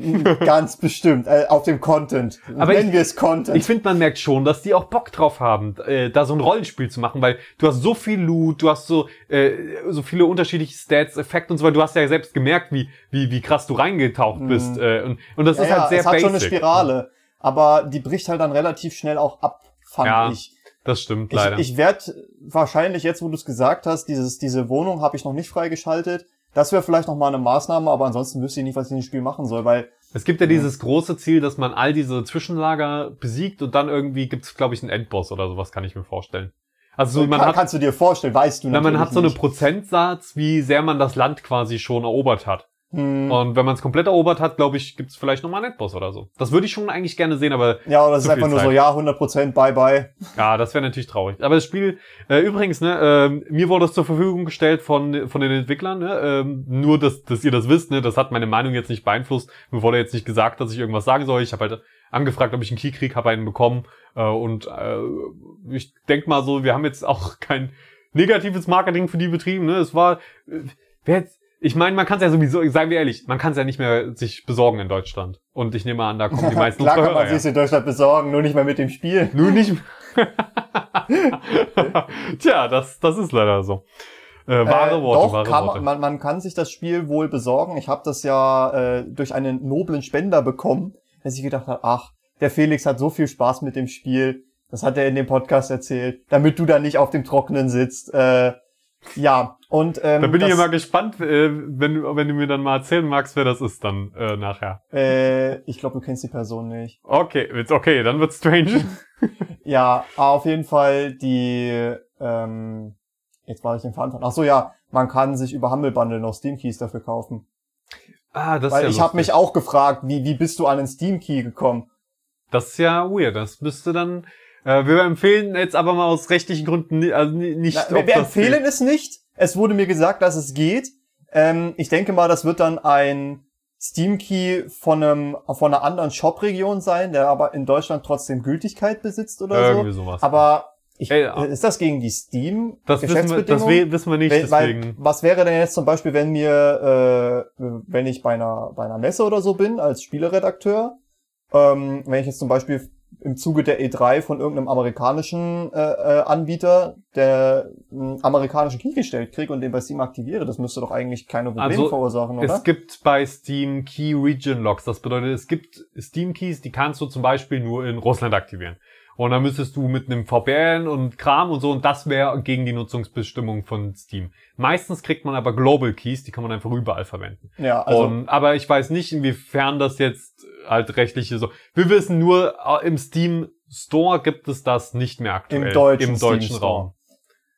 Ganz bestimmt, äh, auf dem Content. Aber Nennen ich- wir es Content. Ich finde, man merkt schon, dass die auch Bock drauf haben, äh, da so ein Rollenspiel zu machen, weil du hast so viel Loot, du hast so äh, so viele unterschiedliche Stats, Effekte und so weiter. Du hast ja selbst gemerkt, wie wie wie krass du reingetaucht Mhm. bist äh, und und das ja, ist halt ja, sehr es hat basic. schon eine Spirale, aber die bricht halt dann relativ schnell auch ab, fand Ja, ich. Das stimmt Ich, leider. ich werde wahrscheinlich jetzt, wo du es gesagt hast, dieses, diese Wohnung habe ich noch nicht freigeschaltet. Das wäre vielleicht noch mal eine Maßnahme, aber ansonsten wüsste ich nicht, was ich in dem Spiel machen soll, weil Es gibt ja dieses große Ziel, dass man all diese Zwischenlager besiegt und dann irgendwie gibt's, glaube ich, einen Endboss oder sowas, kann ich mir vorstellen. Also so, man kann, hat, kannst du dir vorstellen, weißt du na, natürlich man hat so eine nicht. Prozentsatz, wie sehr man das Land quasi schon erobert hat. Hm. Und wenn man es komplett erobert hat, glaube ich, gibt's vielleicht nochmal einen Endboss oder so. Das würde ich schon eigentlich gerne sehen, aber Ja, oder es ist einfach nur so, ja, 100% bye bye. ja, das wäre natürlich traurig. Aber das Spiel, äh, übrigens, ne, ähm, mir wurde es zur Verfügung gestellt von, von den Entwicklern, ne, ähm, nur, dass, dass ihr das wisst, ne, das hat meine Meinung jetzt nicht beeinflusst. Mir wurde jetzt nicht gesagt, dass ich irgendwas sagen soll. Ich habe halt angefragt, ob ich einen Key krieg, habe einen bekommen. Äh, und äh, ich denk mal so, wir haben jetzt auch kein negatives Marketing für die betrieben. Ne? Es war, äh, wer jetzt, ich meine, man kann es ja sowieso, seien wir ehrlich, man kann es ja nicht mehr sich besorgen in Deutschland. Und ich nehme an, da kommen die meisten Klar kann man her. sich in Deutschland besorgen, nur nicht mehr mit dem Spiel. Nur nicht. Tja, das, das ist leider so. Äh, wahre Äh, Worte, doch, wahre kann Worte. man, man, man kann sich das Spiel wohl besorgen. Ich habe das ja äh, durch einen noblen Spender bekommen, dass ich gedacht habe, ach, der Felix hat so viel Spaß mit dem Spiel. Das hat er in dem Podcast erzählt, damit du da nicht auf dem Trockenen sitzt. Äh, ja, und ähm, da bin ich ja mal gespannt, äh, wenn, du- wenn du mir dann mal erzählen magst, wer das ist dann äh, nachher. äh, ich glaube, du kennst die Person nicht. Okay, okay, dann wird's strange. Ja, auf jeden Fall die, ähm, jetzt war ich den Faden. Ach so, ja, man kann sich über Humble Bundle noch Steam Keys dafür kaufen. ah, das Weil ist ich ja habe mich auch gefragt, wie, wie bist du an den Steam Key gekommen? Das ist ja weird. Das müsste dann. Äh, wir empfehlen jetzt aber mal aus rechtlichen Gründen ni- also ni- nicht. Na, wir wir empfehlen es nicht. Es wurde mir gesagt, dass es geht. Ähm, ich denke mal, das wird dann ein Steam Key von einem von einer anderen Shop-Region sein, der aber in Deutschland trotzdem Gültigkeit besitzt oder Irgendwie so. sowas. Aber ich, Ey, ja. ist das gegen die Steam das wissen wir, das wissen wir nicht, weil, deswegen. was wäre denn jetzt zum Beispiel, wenn mir, äh, wenn ich bei einer, bei einer Messe oder so bin, als Spieleredakteur, ähm, wenn ich jetzt zum Beispiel im Zuge der E3 von irgendeinem amerikanischen äh, äh, Anbieter der einen amerikanischen Key gestellt kriege und den bei Steam aktiviere, das müsste doch eigentlich keine Probleme Also, verursachen, oder? Es gibt bei Steam Key Region Locks. Das bedeutet, es gibt Steam Keys, die kannst du zum Beispiel nur in Russland aktivieren. Und dann müsstest du mit einem VPN und Kram und so und das wäre gegen die Nutzungsbestimmung von Steam. Meistens kriegt man aber Global Keys, die kann man einfach überall verwenden. Ja, also und, aber ich weiß nicht, inwiefern das jetzt halt rechtliche so. Wir wissen nur, äh, im Steam Store gibt es das nicht mehr aktuell. Im deutschen Im deutschen Steam Store.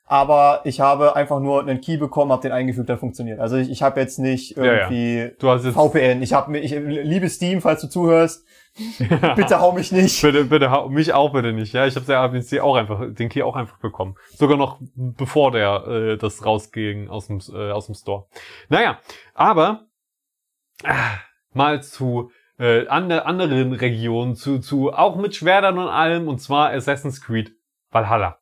Aber ich habe einfach nur einen Key bekommen, habe den eingefügt, der funktioniert. Also ich, ich habe jetzt nicht Ja, ja. irgendwie Du hast jetzt VPN. Ich habe ich liebe Steam, falls du zuhörst. Bitte hau mich nicht. Bitte, bitte, hau- mich auch bitte nicht. Ja, ich habe ja den auch einfach, den Key auch einfach bekommen. Sogar noch bevor der äh, das rausging aus dem äh, aus dem Store. Naja, aber ah, mal zu äh, ande, anderen Regionen, zu zu auch mit Schwertern und allem, und zwar Assassin's Creed Valhalla.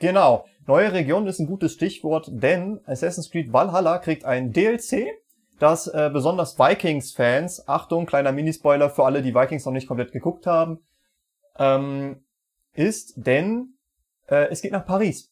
Genau. Neue Region ist ein gutes Stichwort, denn Assassin's Creed Valhalla kriegt ein DLC, das äh, besonders Vikings-Fans, Achtung, kleiner Minispoiler für alle, die Vikings noch nicht komplett geguckt haben, ähm, ist, denn äh, es geht nach Paris.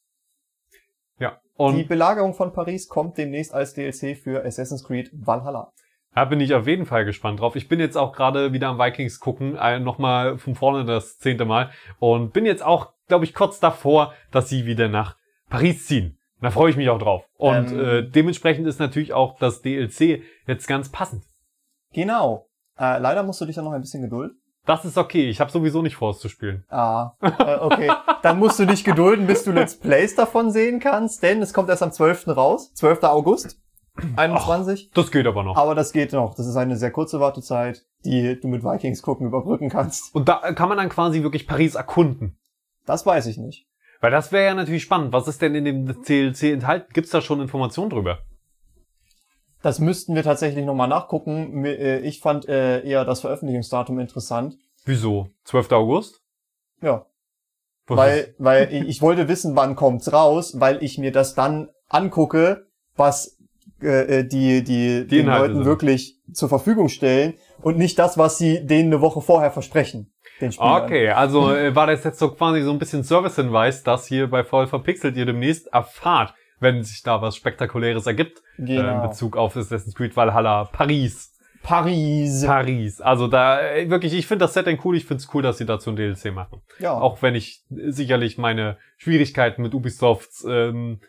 Ja. Die Und Belagerung von Paris kommt demnächst als DLC für Assassin's Creed Valhalla. Da bin ich auf jeden Fall gespannt drauf. Ich bin jetzt auch gerade wieder am Vikings gucken, äh, nochmal von vorne das zehnte Mal. Und bin jetzt auch, glaube ich, kurz davor, dass sie wieder nach Paris ziehen. Und Da freue ich mich auch drauf. Und Ähm. äh, dementsprechend ist natürlich auch das DLC jetzt ganz passend. Genau. Äh, leider musst du dich dann noch ein bisschen gedulden. Das ist okay. Ich habe sowieso nicht vor, es zu spielen. Ah, äh, okay. Dann musst du dich gedulden, bis du Let's Plays davon sehen kannst, denn es kommt erst am 12. raus, 12. August 21. Das geht aber noch. Aber das geht noch. Das ist eine sehr kurze Wartezeit, die du mit Vikings gucken überbrücken kannst. Und da kann man dann quasi wirklich Paris erkunden. Das weiß ich nicht. Weil das wäre ja natürlich spannend. Was ist denn in dem DLC enthalten? Gibt's da schon Informationen drüber? Das müssten wir tatsächlich nochmal nachgucken. Äh, Ich fand äh, eher das Veröffentlichungsdatum interessant. Wieso? 12. August? Ja, Was weil, weil ich ich wollte wissen, wann kommt's raus, weil ich mir das dann angucke, was äh, äh, die, die, den Inhalte Leuten sind. wirklich zur Verfügung stellen und nicht das, was sie denen eine Woche vorher versprechen. Den. Okay, also äh, war das jetzt so quasi so ein bisschen Service-Hinweis, dass hier bei Voll verpixelt ihr demnächst erfahrt, wenn sich da was Spektakuläres ergibt äh, in Genau. Bezug auf Assassin's Creed Valhalla Paris. Paris. Paris. Also da wirklich, ich finde das Setting cool. Ich finde es cool, dass sie dazu ein DLC machen. ja. Auch wenn ich sicherlich meine Schwierigkeiten mit Ubisofts ähm,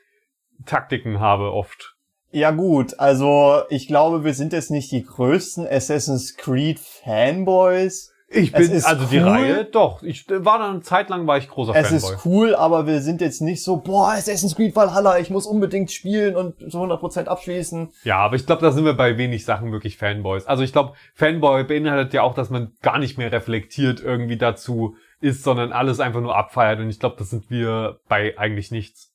Taktiken habe oft. Ja gut, also ich glaube, wir sind jetzt nicht die größten Assassin's Creed Fanboys. Ich Es bin, also die cool. Reihe, doch. Ich war dann eine Zeit lang war ich großer Es Fanboy. ist cool, aber wir sind jetzt nicht so, boah, Assassin's Creed Valhalla, ich muss unbedingt spielen und zu 100% abschließen. Ja, aber ich glaube, da sind wir bei wenig Sachen wirklich Fanboys. Also ich glaube, Fanboy beinhaltet ja auch, dass man gar nicht mehr reflektiert irgendwie dazu ist, sondern alles einfach nur abfeiert. Und ich glaube, das sind wir bei eigentlich nichts.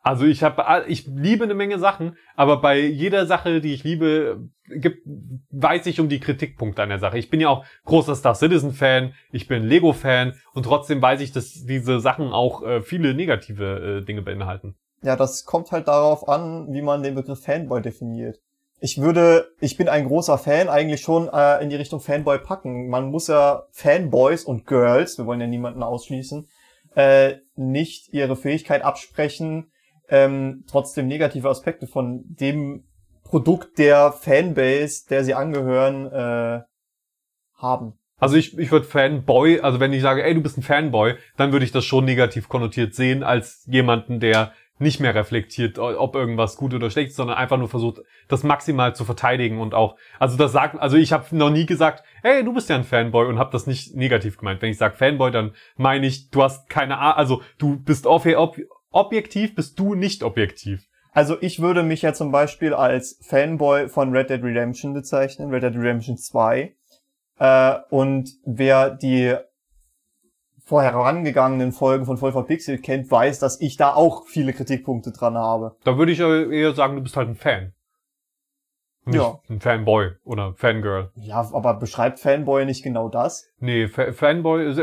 Also ich habe, ich liebe eine Menge Sachen, aber bei jeder Sache, die ich liebe, gibt, weiß ich um die Kritikpunkte an der Sache. Ich bin ja auch großer Star Citizen Fan, ich bin Lego Fan und trotzdem weiß ich, dass diese Sachen auch äh, viele negative äh, Dinge beinhalten. Ja, das kommt halt darauf an, wie man den Begriff Fanboy definiert. Ich würde, ich bin ein großer Fan, eigentlich schon äh, in die Richtung Fanboy packen. Man muss ja Fanboys und Girls, wir wollen ja niemanden ausschließen, äh, nicht ihre Fähigkeit absprechen, ähm, trotzdem negative Aspekte von dem Produkt der Fanbase, der sie angehören, äh, haben. Also ich, ich würde Fanboy, also wenn ich sage, ey, du bist ein Fanboy, dann würde ich das schon negativ konnotiert sehen, als jemanden, der nicht mehr reflektiert, ob irgendwas gut oder schlecht ist, sondern einfach nur versucht, das maximal zu verteidigen und auch, also das sagt, also ich habe noch nie gesagt, hey, du bist ja ein Fanboy und habe das nicht negativ gemeint. Wenn ich sage Fanboy, dann meine ich, du hast keine Ahnung, also du bist ob, objektiv, bist du nicht objektiv. Also ich würde mich ja zum Beispiel als Fanboy von Red Dead Redemption bezeichnen, Red Dead Redemption 2. Äh, und wer die vorher herangegangenen Folgen von Voll verpixelt kennt, weiß, dass ich da auch viele Kritikpunkte dran habe. Da würde ich eher sagen, du bist halt ein Fan. Nicht Ja. ein Fanboy oder Fangirl. Ja, aber beschreibt Fanboy nicht genau das? Nee, Fa Fanboy. also,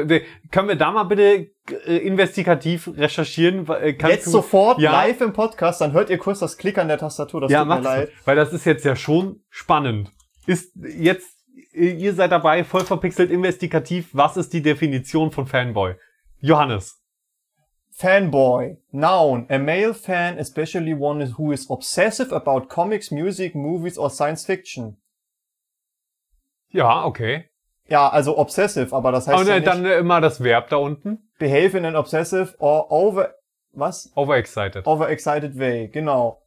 Können wir da mal bitte äh, investigativ recherchieren? Äh, kannst Jetzt du- sofort Ja. live im Podcast, dann hört ihr kurz das Klickern der Tastatur, das ja, tut mir leid. weil das ist jetzt ja schon spannend. Ist jetzt, äh, ihr seid dabei, voll verpixelt investigativ. Was ist die Definition von Fanboy? Johannes. Fanboy. Noun. A male fan, especially one who is obsessive about comics, music, movies or science fiction. Ja, okay. Ja, also obsessive, aber das heißt Und ja nicht dann äh, immer das Verb da unten. behave in an obsessive or over, was? Overexcited. Overexcited way, genau.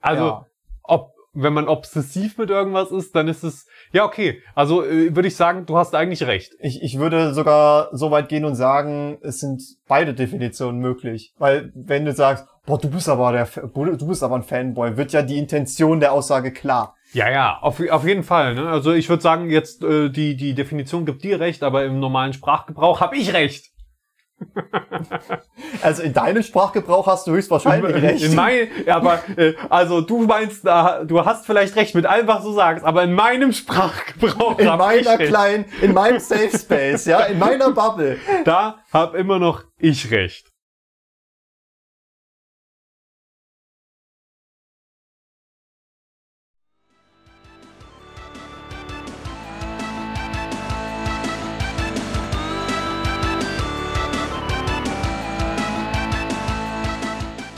Also, ja. ob, wenn man obsessiv mit irgendwas ist, dann ist es, ja, okay. Also, äh, würde ich sagen, du hast eigentlich recht. Ich, ich würde sogar so weit gehen und sagen, es sind beide Definitionen möglich. Weil wenn du sagst, boah, du bist aber der, du bist aber ein Fanboy, wird ja die Intention der Aussage klar. Ja, ja, auf, auf jeden Fall. Ne? Also, ich würde sagen, jetzt, äh, die, die Definition gibt dir recht, aber im normalen Sprachgebrauch habe ich recht. Also in deinem Sprachgebrauch hast du höchstwahrscheinlich recht. In mein, ja, aber, äh, also, du meinst, du hast vielleicht recht mit allem, was du sagst, aber in meinem Sprachgebrauch in meiner kleinen, in meinem Safe Space, ja, in meiner Bubble. Da hab immer noch ich recht.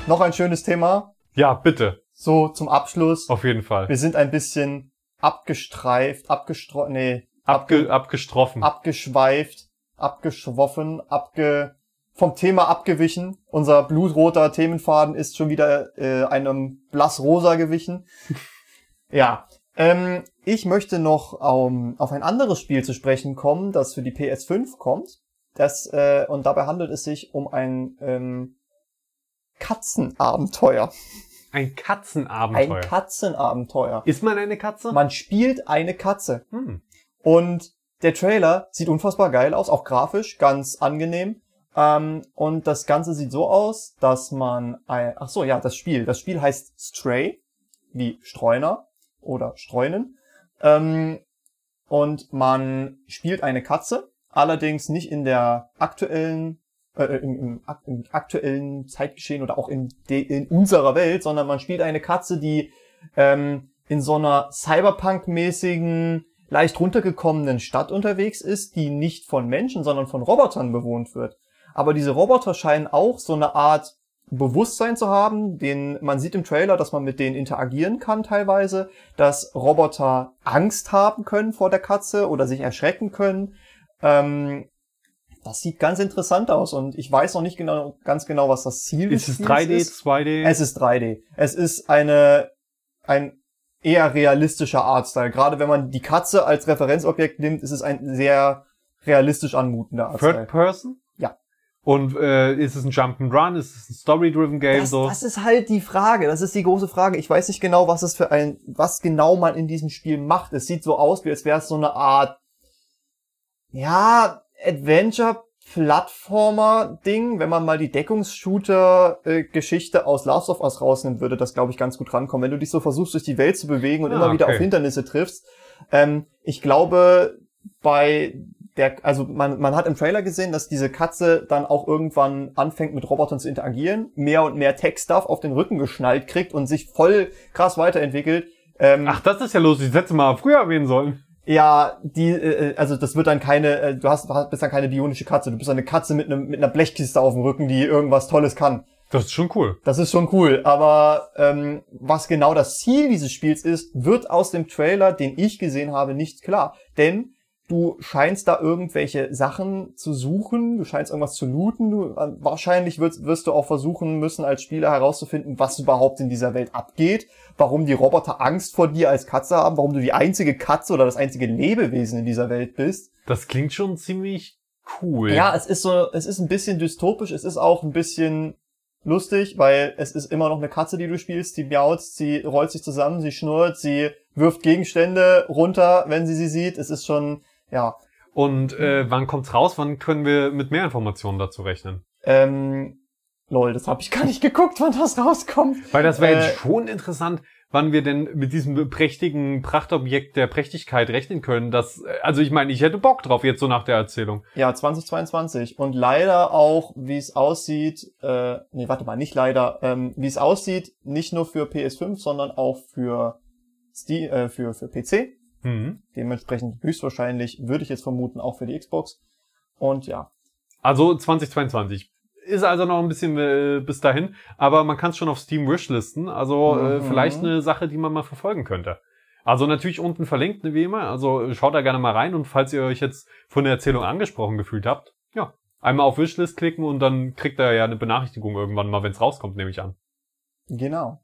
Noch ein schönes Thema, Ja, bitte. so zum Abschluss. Auf jeden Fall. Wir sind ein bisschen abgestreift, abgestro, nee, Abge, abgestroffen. abgeschweift, abgeschwoffen, abge, vom Thema abgewichen. Unser blutroter Themenfaden ist schon wieder äh, einem blassrosa gewichen. ja. Ähm, ich möchte noch um, auf ein anderes Spiel zu sprechen kommen, das für die PS5 kommt. Das, äh, und dabei handelt es sich um ein ähm, Katzenabenteuer. Ein Ein Katzenabenteuer. Katzenabenteuer. Ist man eine Katze? Man spielt eine Katze. Hm. Und der Trailer sieht unfassbar geil aus, auch grafisch ganz angenehm. Ähm, und das Ganze sieht so aus, dass man, ein, ach so, ja, das Spiel. Das Spiel heißt Stray, wie Streuner oder Streunen. Ähm, und man spielt eine Katze, allerdings nicht in der aktuellen, äh, im, im, im aktuellen Zeitgeschehen oder auch in, de, in unserer Welt, sondern man spielt eine Katze, die ähm, in so einer Cyberpunk-mäßigen, leicht runtergekommenen Stadt unterwegs ist, die nicht von Menschen, sondern von Robotern bewohnt wird. Aber diese Roboter scheinen auch so eine Art Bewusstsein zu haben, den man sieht im Trailer, dass man mit denen interagieren kann teilweise, dass Roboter Angst haben können vor der Katze oder sich erschrecken können. Ähm, das sieht ganz interessant aus und ich weiß noch nicht genau, ganz genau, was das Ziel Ist des es Spiels 3D, ist. 2D? Es ist 3D. Es ist eine, ein eher realistischer Artstyle. Gerade wenn man die Katze als Referenzobjekt nimmt, ist es ein sehr realistisch anmutender Artstyle. Third Person? Ja. Und äh, ist es ein Jump'n'Run? Ist es ein Story-driven Game? Das, so? das ist halt die Frage. Das ist die große Frage. Ich weiß nicht genau, was es für ein, was genau man in diesem Spiel macht. Es sieht so aus, wie als wäre es so eine Art, ja, Adventure Plattformer-Ding, wenn man mal die Deckungsshooter-Geschichte aus Last of Us rausnimmt, würde das, glaube ich, ganz gut rankommen. Wenn du dich so versuchst, durch die Welt zu bewegen und Ah, immer wieder okay. auf Hindernisse triffst. Ähm, ich glaube, bei der, also man, man hat im Trailer gesehen, dass diese Katze dann auch irgendwann anfängt mit Robotern zu interagieren, mehr und mehr Tech-Stuff auf den Rücken geschnallt kriegt und sich voll krass weiterentwickelt. Ähm, Ach, das ist ja lustig. Das hätte mal früher erwähnen sollen. Ja, die, äh, also das wird dann keine, äh, du hast, bist dann keine bionische Katze, du bist eine Katze mit, einem mit einer Blechkiste auf dem Rücken, die irgendwas Tolles kann. Das ist schon cool. Das ist schon cool, aber ähm, was genau das Ziel dieses Spiels ist, wird aus dem Trailer, den ich gesehen habe, nicht klar. Denn du scheinst da irgendwelche Sachen zu suchen, du scheinst irgendwas zu looten, du, äh, wahrscheinlich wirst, wirst du auch versuchen müssen, als Spieler herauszufinden, was überhaupt in dieser Welt abgeht, warum die Roboter Angst vor dir als Katze haben, warum du die einzige Katze oder das einzige Lebewesen in dieser Welt bist. Das klingt schon ziemlich cool. Ja, es ist so, es ist ein bisschen dystopisch, es ist auch ein bisschen lustig, weil es ist immer noch eine Katze, die du spielst, die miaut, sie rollt sich zusammen, sie schnurrt, sie wirft Gegenstände runter, wenn sie sie sieht. Es ist schon, ja, Und äh, wann kommt's raus? Wann können wir mit mehr Informationen dazu rechnen? ähm, lol, das habe ich gar nicht geguckt, wann das rauskommt. Weil das wäre Äh, jetzt schon interessant, wann wir denn mit diesem prächtigen Prachtobjekt der Prächtigkeit rechnen können. Dass, äh, also ich meine, ich hätte Bock drauf jetzt so nach der Erzählung. Ja, 2022. Und leider auch, wie es aussieht, äh, nee, warte mal, nicht leider, ähm, wie es aussieht, nicht nur für PS5, sondern auch für Steam, äh, für, für PC. Mhm. Dementsprechend höchstwahrscheinlich, würde ich jetzt vermuten, auch für die Xbox. Und ja, Also 2022. Ist also noch ein bisschen äh, bis dahin, aber man kann es schon auf Steam wishlisten. Also äh, Mhm. vielleicht eine Sache, die man mal verfolgen könnte. Also natürlich unten verlinkt, wie immer. Also schaut da gerne mal rein und falls ihr euch jetzt von der Erzählung angesprochen gefühlt habt, ja, einmal auf Wishlist klicken und dann kriegt ihr ja eine Benachrichtigung irgendwann mal, wenn es rauskommt, nehme ich an. Genau.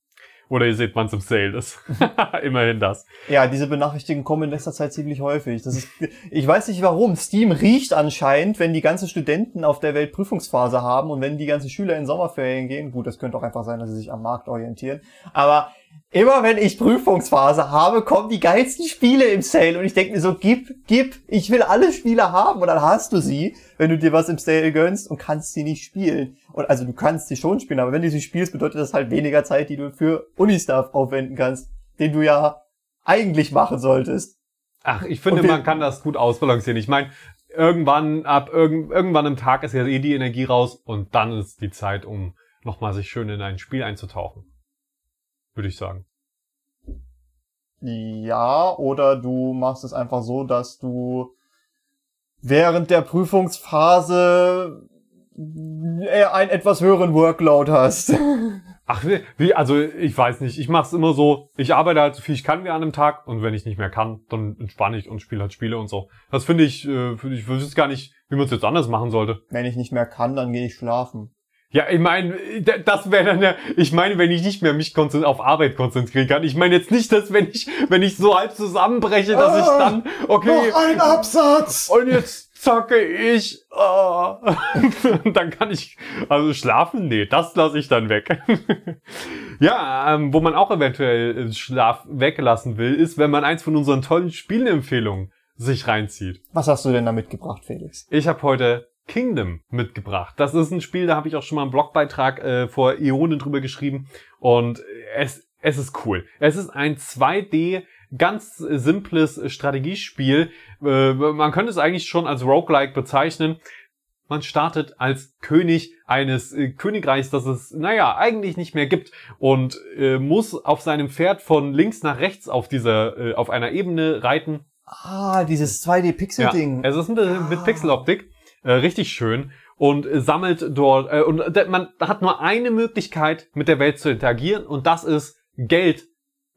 Oder ihr seht, wann es im Sale ist. Immerhin das. Ja, diese Benachrichtigungen kommen in letzter Zeit ziemlich häufig. Das ist, ich weiß nicht warum. Steam riecht anscheinend, wenn die ganzen Studenten auf der Welt Prüfungsphase haben und wenn die ganzen Schüler in Sommerferien gehen. Gut, das könnte auch einfach sein, dass sie sich am Markt orientieren. Aber immer wenn ich Prüfungsphase habe, kommen die geilsten Spiele im Sale und ich denke mir so, gib, gib, ich will alle Spiele haben und dann hast du sie, wenn du dir was im Sale gönnst und kannst sie nicht spielen. Und also du kannst sie schon spielen, aber wenn du sie spielst, bedeutet das halt weniger Zeit, die du für Uni-Stuff aufwenden kannst, den du ja eigentlich machen solltest. Ach, ich finde, man kann das gut ausbalancieren. Ich meine, irgendwann, ab irgend, irgendwann im Tag ist ja eh die Energie raus und dann ist die Zeit, um nochmal sich schön in ein Spiel einzutauchen. Würde ich sagen. Ja, oder du machst es einfach so, dass du während der Prüfungsphase eher einen etwas höheren Workload hast. Ach, wie- also ich weiß nicht, ich mache es immer so, ich arbeite halt so viel ich kann wie an einem Tag und wenn ich nicht mehr kann, dann entspanne ich und spiele halt Spiele und so. Das finde ich, äh, finde ich, wüsste gar nicht, wie man es jetzt anders machen sollte. Wenn ich nicht mehr kann, dann gehe ich schlafen. Ja, ich meine, das wäre dann ja, ich meine, wenn ich nicht mehr mich konzent- auf Arbeit konzentrieren kann. Ich meine jetzt nicht, dass wenn ich, wenn ich so halb zusammenbreche, dass ich Ah, dann, okay, ein Absatz! und jetzt zocke ich, ah. dann kann ich, also schlafen, nee, das lasse ich dann weg. ja, ähm, wo man auch eventuell äh, Schlaf weglassen will, ist, wenn man eins von unseren tollen Spielempfehlungen sich reinzieht. Was hast du denn da mitgebracht, Felix? Ich habe heute Kingdom mitgebracht. Das ist ein Spiel, da habe ich auch schon mal einen Blogbeitrag äh, vor Ionen drüber geschrieben und es es ist cool. Es ist ein 2D ganz simples Strategiespiel. Äh, man könnte es eigentlich schon als Roguelike bezeichnen. Man startet als König eines äh, Königreichs, das es, naja, eigentlich nicht mehr gibt und äh, muss auf seinem Pferd von links nach rechts auf dieser, äh, auf einer Ebene reiten Ah, dieses 2D-Pixel-Ding. ja, es ist ein bisschen mit Pixeloptik. Äh, richtig schön. Und sammelt dort, äh, und man hat nur eine Möglichkeit, mit der Welt zu interagieren, und das ist Geld,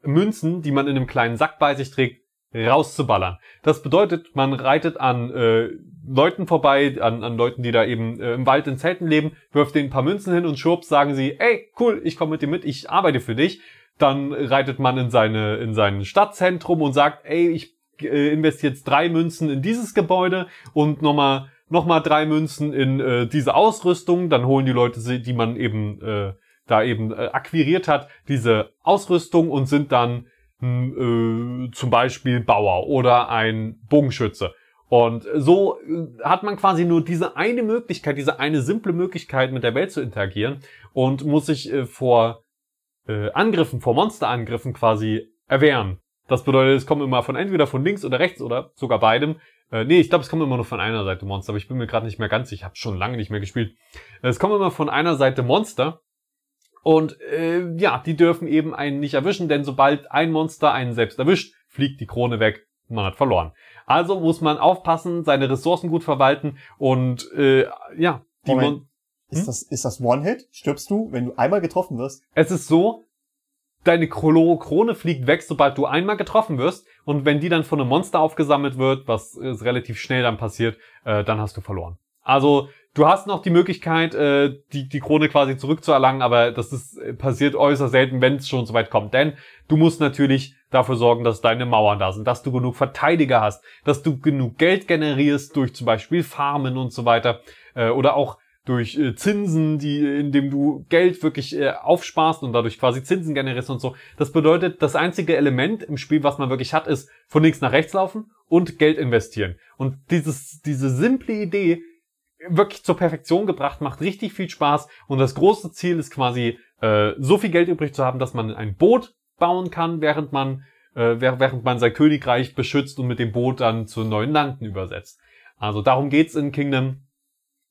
Münzen, die man in einem kleinen Sack bei sich trägt, rauszuballern. Das bedeutet, man reitet an äh, Leuten vorbei, an, an Leuten, die da eben äh, im Wald in Zelten leben, wirft denen ein paar Münzen hin und schwupps sagen sie, ey, cool, ich komme mit dir mit, ich arbeite für dich. Dann reitet man in seine in sein Stadtzentrum und sagt, ey, ich äh, investiere jetzt drei Münzen in dieses Gebäude und nochmal noch mal drei Münzen in äh, diese Ausrüstung. Dann holen die Leute, die man eben äh, da eben äh, akquiriert hat, diese Ausrüstung und sind dann mh, äh, zum Beispiel Bauer oder ein Bogenschütze. Und so äh, hat man quasi nur diese eine Möglichkeit, diese eine simple Möglichkeit, mit der Welt zu interagieren und muss sich äh, vor äh, Angriffen, vor Monsterangriffen quasi erwehren. Das bedeutet, es kommen immer von entweder von links oder rechts oder sogar beidem. Äh, nee, ich glaube, es kommt immer nur von einer Seite Monster, aber ich bin mir gerade nicht mehr ganz sicher. Ich habe schon lange nicht mehr gespielt. Es kommen immer von einer Seite Monster. Und äh, ja, die dürfen eben einen nicht erwischen, denn sobald ein Monster einen selbst erwischt, fliegt die Krone weg. Man hat verloren. Also muss man aufpassen, seine Ressourcen gut verwalten und äh, ja, die Moment. Mon Ist Hm? das, ist das One-Hit? Stirbst du, wenn du einmal getroffen wirst? Es ist so, deine Krone fliegt weg, sobald du einmal getroffen wirst. Und wenn die dann von einem Monster aufgesammelt wird, was äh, relativ schnell dann passiert, äh, dann hast du verloren. Also du hast noch die Möglichkeit, äh, die, die Krone quasi zurückzuerlangen, aber das ist äh, passiert äußerst selten, wenn es schon so weit kommt. Denn du musst natürlich dafür sorgen, dass deine Mauern da sind, dass du genug Verteidiger hast, dass du genug Geld generierst durch zum Beispiel Farmen und so weiter. Äh, oder auch durch äh, Zinsen, die, indem du Geld wirklich äh, aufsparst und dadurch quasi Zinsen generierst und so. Das bedeutet, das einzige Element im Spiel, was man wirklich hat, ist von links nach rechts laufen und Geld investieren. Und dieses, diese simple Idee wirklich zur Perfektion gebracht, macht richtig viel Spaß und das große Ziel ist quasi, äh, so viel Geld übrig zu haben, dass man ein Boot bauen kann, während man, äh, währ- während man sein Königreich beschützt und mit dem Boot dann zu neuen Landen übersetzt. Also darum geht's in Kingdom.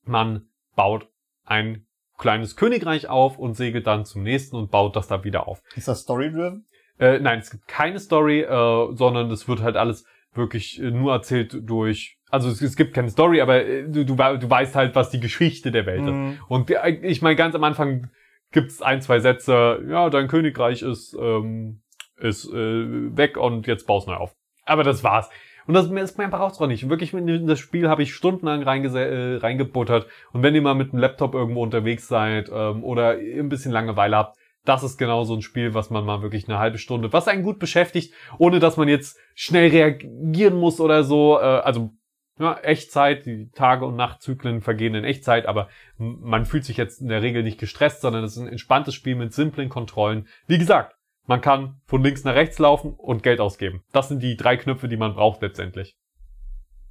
Man baut ein kleines Königreich auf und segelt dann zum nächsten und baut das da wieder auf. Ist das Story-driven? Äh, nein, es gibt keine Story, äh, sondern es wird halt alles wirklich äh, nur erzählt durch. Also es, es gibt keine Story, aber äh, du, du, du weißt halt, was die Geschichte der Welt ist. Mhm. Und äh, ich meine, ganz am Anfang gibt's ein, zwei Sätze, ja, dein Königreich ist ähm, ist äh, weg und jetzt baust neu auf. Aber das war's. Und das ist mir einfach auch nicht. Wirklich in das Spiel habe ich stundenlang äh, reingebuttert. Und wenn ihr mal mit einem Laptop irgendwo unterwegs seid ähm, oder ein bisschen Langeweile habt, das ist genau so ein Spiel, was man mal wirklich eine halbe Stunde, was einen gut beschäftigt, ohne dass man jetzt schnell reagieren muss oder so. Äh, also ja, Echtzeit, die Tage- und Nachtzyklen vergehen in Echtzeit, aber man fühlt sich jetzt in der Regel nicht gestresst, sondern es ist ein entspanntes Spiel mit simplen Kontrollen. Wie gesagt, man kann von links nach rechts laufen und Geld ausgeben. Das sind die drei Knöpfe, die man braucht letztendlich.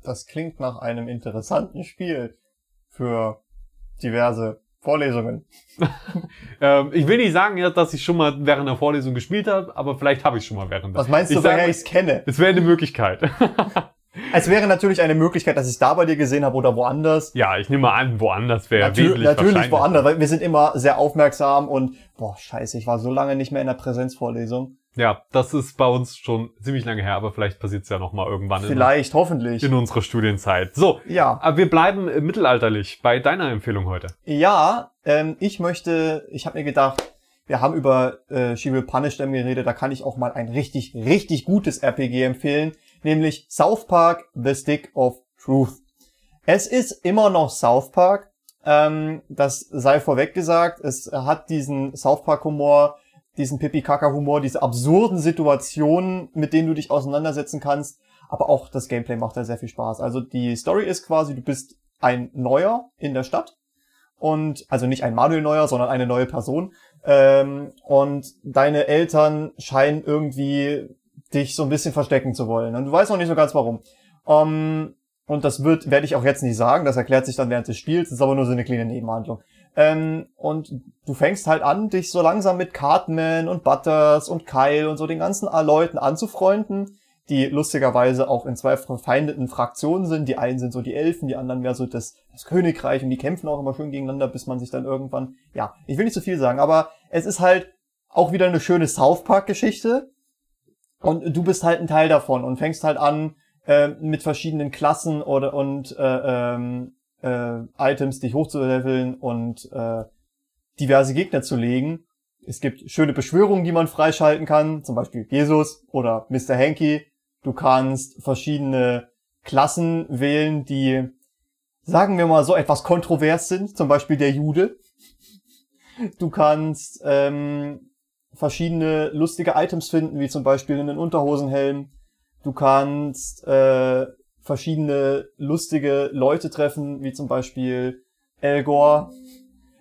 Das klingt nach einem interessanten Spiel für diverse Vorlesungen. ähm, ich will nicht sagen, dass ich schon mal während der Vorlesung gespielt habe, aber vielleicht habe ich schon mal während der Was meinst du, woher ich es kenne? Es wäre eine Möglichkeit. Es wäre natürlich eine Möglichkeit, dass ich es da bei dir gesehen habe oder woanders. Ja, ich nehme mal an, woanders wäre Natür wesentlich Natürlich woanders, weil wir sind immer sehr aufmerksam und boah, scheiße, ich war so lange nicht mehr in der Präsenzvorlesung. Ja, das ist bei uns schon ziemlich lange her, aber vielleicht passiert es ja noch mal irgendwann. Vielleicht, in, hoffentlich. In unserer Studienzeit. So, ja. Aber wir bleiben mittelalterlich bei deiner Empfehlung heute. Ja, ähm, ich möchte, ich habe mir gedacht, wir haben über äh, She Will Punish Them geredet, da kann ich auch mal ein richtig, richtig gutes RPG empfehlen nämlich South Park The Stick of Truth. Es ist immer noch South Park, ähm, das sei vorweg gesagt. Es hat diesen South Park Humor, diesen Pipi-Kaka-Humor, diese absurden Situationen, mit denen du dich auseinandersetzen kannst. Aber auch das Gameplay macht da sehr viel Spaß. Also die Story ist quasi, du bist ein Neuer in der Stadt. Und, also nicht ein Manuel Neuer, sondern eine neue Person. Ähm, und deine Eltern scheinen irgendwie dich so ein bisschen verstecken zu wollen. Und du weißt noch nicht so ganz warum. Um, ähm, und das wird, werde ich auch jetzt nicht sagen, das erklärt sich dann während des Spiels, das ist aber nur so eine kleine Nebenhandlung. Ähm, und du fängst halt an, dich so langsam mit Cartman und Butters und Kyle und so den ganzen Leuten anzufreunden, die lustigerweise auch in zwei verfeindeten Fraktionen sind. Die einen sind so die Elfen, die anderen mehr so das, das Königreich und die kämpfen auch immer schön gegeneinander, bis man sich dann irgendwann, ja, ich will nicht zu so viel sagen, aber es ist halt auch wieder eine schöne South Park Geschichte, und du bist halt ein Teil davon und fängst halt an, äh, mit verschiedenen Klassen oder und äh, ähm, äh, Items dich hochzuleveln und äh, diverse Gegner zu legen. Es gibt schöne Beschwörungen, die man freischalten kann, zum Beispiel Jesus oder Mr. Hanky. Du kannst verschiedene Klassen wählen, die, sagen wir mal, so etwas kontrovers sind, zum Beispiel der Jude. Du kannst ähm, verschiedene lustige Items finden, wie zum Beispiel einen Unterhosenhelm. Du kannst äh, verschiedene lustige Leute treffen, wie zum Beispiel Elgor.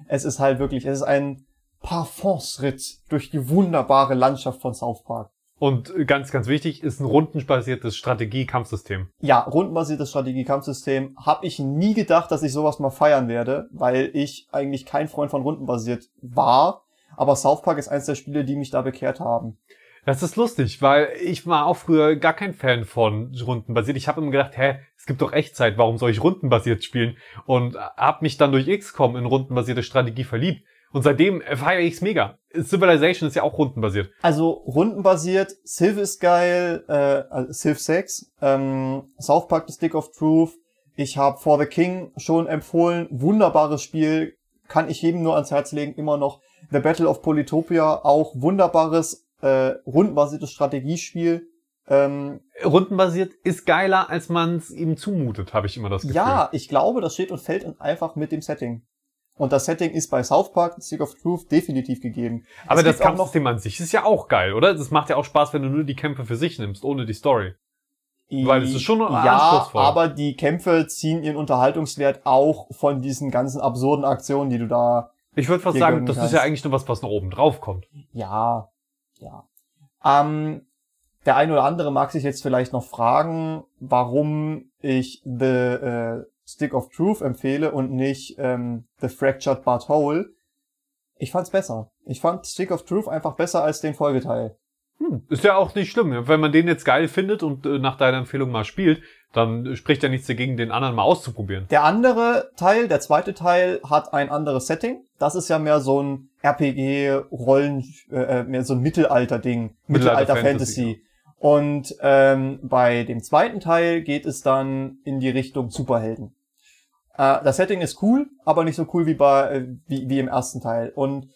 Es ist halt wirklich, es ist ein Parfumsritt durch die wunderbare Landschaft von South Park. Und ganz, ganz wichtig, ist ein rundenbasiertes Strategie-Kampfsystem. Ja, rundenbasiertes Strategie-Kampfsystem. Hab ich nie gedacht, dass ich sowas mal feiern werde, weil ich eigentlich kein Freund von rundenbasiert war. Aber South Park ist eines der Spiele, die mich da bekehrt haben. Das ist lustig, weil ich war auch früher gar kein Fan von rundenbasiert. Ich habe immer gedacht, hä, es gibt doch Echtzeit, warum soll ich rundenbasiert spielen? Und habe mich dann durch XCOM in rundenbasierte Strategie verliebt. Und seitdem feiere ich's mega. Civilization ist ja auch rundenbasiert. Also rundenbasiert, Civ ist geil, äh, also Civ 6, ähm, South Park The Stick of Truth. Ich habe For the King schon empfohlen, wunderbares Spiel, kann ich jedem nur ans Herz legen, immer noch. The Battle of Polytopia auch wunderbares, äh, rundenbasiertes Strategiespiel. Ähm, Rundenbasiert ist geiler, als man es ihm zumutet, habe ich immer das Gefühl. Ja, ich glaube, das steht und fällt einfach mit dem Setting. Und das Setting ist bei South Park, Stick of Truth, definitiv gegeben. Aber es das Kampfsystem an sich ist ja auch geil, oder? Das macht ja auch Spaß, wenn du nur die Kämpfe für sich nimmst, ohne die Story. Weil es ist schon ja, aber die Kämpfe ziehen ihren Unterhaltungswert auch von diesen ganzen absurden Aktionen, die du da ich würde fast sagen, das kannst. ist ja eigentlich nur was, was noch oben drauf kommt. Ja, ja. Ähm, der eine oder andere mag sich jetzt vielleicht noch fragen, warum ich The äh, Stick of Truth empfehle und nicht ähm, The Fractured But Whole. Ich fand's besser. Ich fand Stick of Truth einfach besser als den Folgeteil. Hm, ist ja auch nicht schlimm. Wenn man den jetzt geil findet und äh, nach deiner Empfehlung mal spielt, dann spricht ja nichts dagegen, den anderen mal auszuprobieren. Der andere Teil, der zweite Teil, hat ein anderes Setting. Das ist ja mehr so ein RPG-Rollen, äh, äh, mehr so ein Mittelalter-Ding. Mittelalter-Fantasy. Und ähm, bei dem zweiten Teil geht es dann in die Richtung Superhelden. Äh, das Setting ist cool, aber nicht so cool wie bei äh, wie, wie im ersten Teil. Und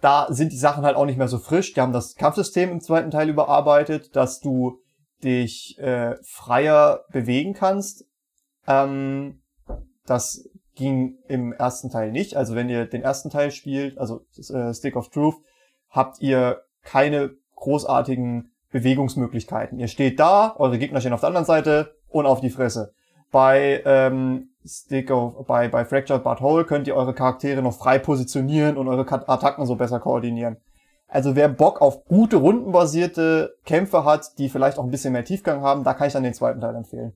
da sind die Sachen halt auch nicht mehr so frisch. Die haben das Kampfsystem im zweiten Teil überarbeitet, dass du dich äh, freier bewegen kannst. Ähm, das ging im ersten Teil nicht. Also wenn ihr den ersten Teil spielt, also äh, Stick of Truth, habt ihr keine großartigen Bewegungsmöglichkeiten. Ihr steht da, eure Gegner stehen auf der anderen Seite und auf die Fresse. Bei ähm, Stick of, bei, bei Fractured But Whole könnt ihr eure Charaktere noch frei positionieren und eure Attacken so besser koordinieren. Also wer Bock auf gute rundenbasierte Kämpfe hat, die vielleicht auch ein bisschen mehr Tiefgang haben, da kann ich dann den zweiten Teil empfehlen.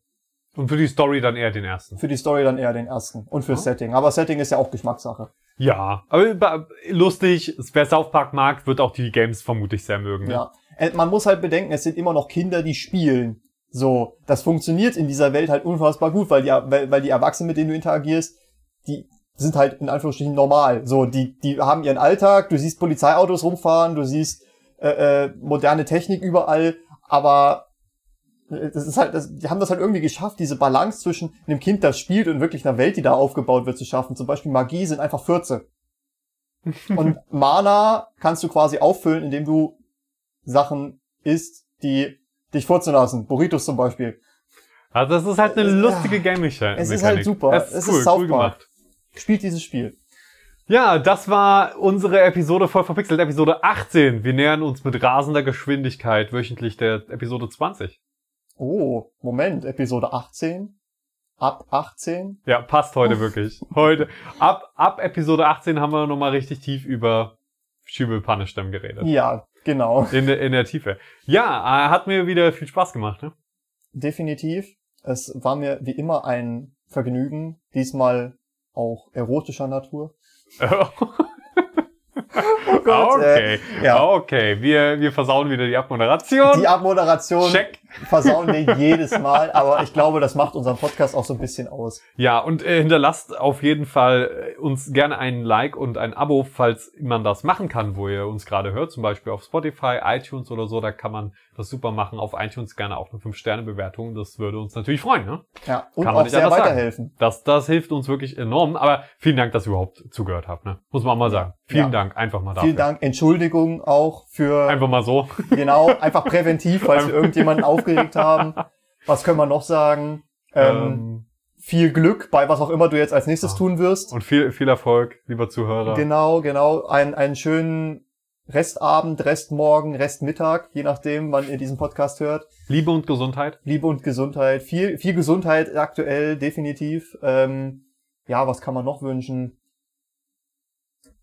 Und für die Story dann eher den ersten. Für die Story dann eher den ersten. Und fürs Ja. Setting. Aber Setting ist ja auch Geschmackssache. Ja, aber lustig, wer South Park mag, wird auch die Games vermutlich sehr mögen. ne? Ja. Äh, Man muss halt bedenken, es sind immer noch Kinder, die spielen. So, das funktioniert in dieser Welt halt unfassbar gut, weil die, weil, weil die Erwachsenen, mit denen du interagierst, die sind halt in Anführungsstrichen normal. So, die, die haben ihren Alltag, du siehst Polizeiautos rumfahren, du siehst äh, äh, moderne Technik überall, aber äh, das ist halt, das, die haben das halt irgendwie geschafft, diese Balance zwischen einem Kind, das spielt und wirklich einer Welt, die da aufgebaut wird, zu schaffen. Zum Beispiel Magie sind einfach 14. Und Mana kannst du quasi auffüllen, indem du Sachen isst, die dich furzen lassen. Burritos zum Beispiel. Also das ist halt eine lustige ja. Game-Mechanik. Es ist halt super. Es ist Es cool, ist cool gemacht. Spielt dieses Spiel. Ja, das war unsere Episode voll verpixelt, Episode 18. Wir nähern uns mit rasender Geschwindigkeit wöchentlich der Episode 20. Oh, Moment, Episode 18? Ab 18? Ja, passt heute wirklich. Heute, ab, ab Episode 18 haben wir nochmal richtig tief über Them geredet. Ja, genau. In, der- in der Tiefe. Ja, äh, hat mir wieder viel Spaß gemacht, ne? Definitiv. Es war mir wie immer ein Vergnügen. Diesmal auch erotischer Natur. Oh Gott, okay, äh, ja. okay. Wir, wir versauen wieder die Abmoderation. Die Abmoderation Check. Versauen wir jedes Mal, aber ich glaube, das macht unseren Podcast auch so ein bisschen aus. Ja, und äh, hinterlasst auf jeden Fall äh, uns gerne einen Like und ein Abo, falls man das machen kann, wo ihr uns gerade hört, zum Beispiel auf Spotify, iTunes oder so, da kann man das super machen. Auf iTunes gerne auch eine 5-Sterne-Bewertung, das würde uns natürlich freuen, ne? Ja, und Kann man auch nicht sehr sagen. weiterhelfen. Das, das hilft uns wirklich enorm, aber vielen Dank, dass ihr überhaupt zugehört habt, ne? Muss man auch mal sagen. Vielen Ja. Dank, einfach mal dafür. Vielen Dank. Entschuldigung auch für, Einfach mal so. genau, einfach präventiv, falls wir irgendjemanden aufgeregt haben. Was können wir noch sagen? Ähm, Ähm, viel Glück bei was auch immer du jetzt als nächstes Ah. tun wirst. und viel, viel Erfolg, lieber Zuhörer. Genau, genau. Ein, einen schönen Restabend, Restmorgen, Restmittag, je nachdem, wann ihr diesen Podcast hört. Liebe und Gesundheit. Liebe und Gesundheit. Viel, viel Gesundheit aktuell, definitiv. Ähm, ja, was kann man noch wünschen?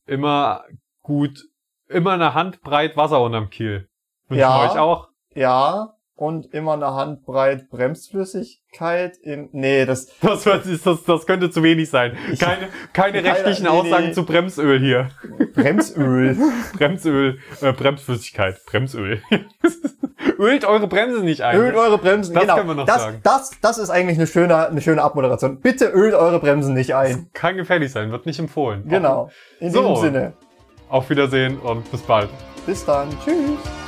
Immer gut, immer eine Handbreit Wasser unterm Kiel. Wünschen Ja. euch auch. Ja, und immer eine Handbreit Bremsflüssigkeit im, nee, das, Das, das, das könnte zu wenig sein. Ich- Keine, keine rechtlichen nee, Aussagen nee. zu Bremsöl hier. Bremsöl. Bremsöl, äh, Bremsflüssigkeit, Bremsöl. Ölt eure Bremse nicht ein. Ölt eure Bremsen, Das genau. können wir noch das, sagen. Das, das ist eigentlich eine schöne, eine schöne Abmoderation. Bitte ölt eure Bremsen nicht ein. Kann gefährlich sein, wird nicht empfohlen. Genau. In So. diesem Sinne. Auf Wiedersehen und bis bald. Bis dann. Tschüss.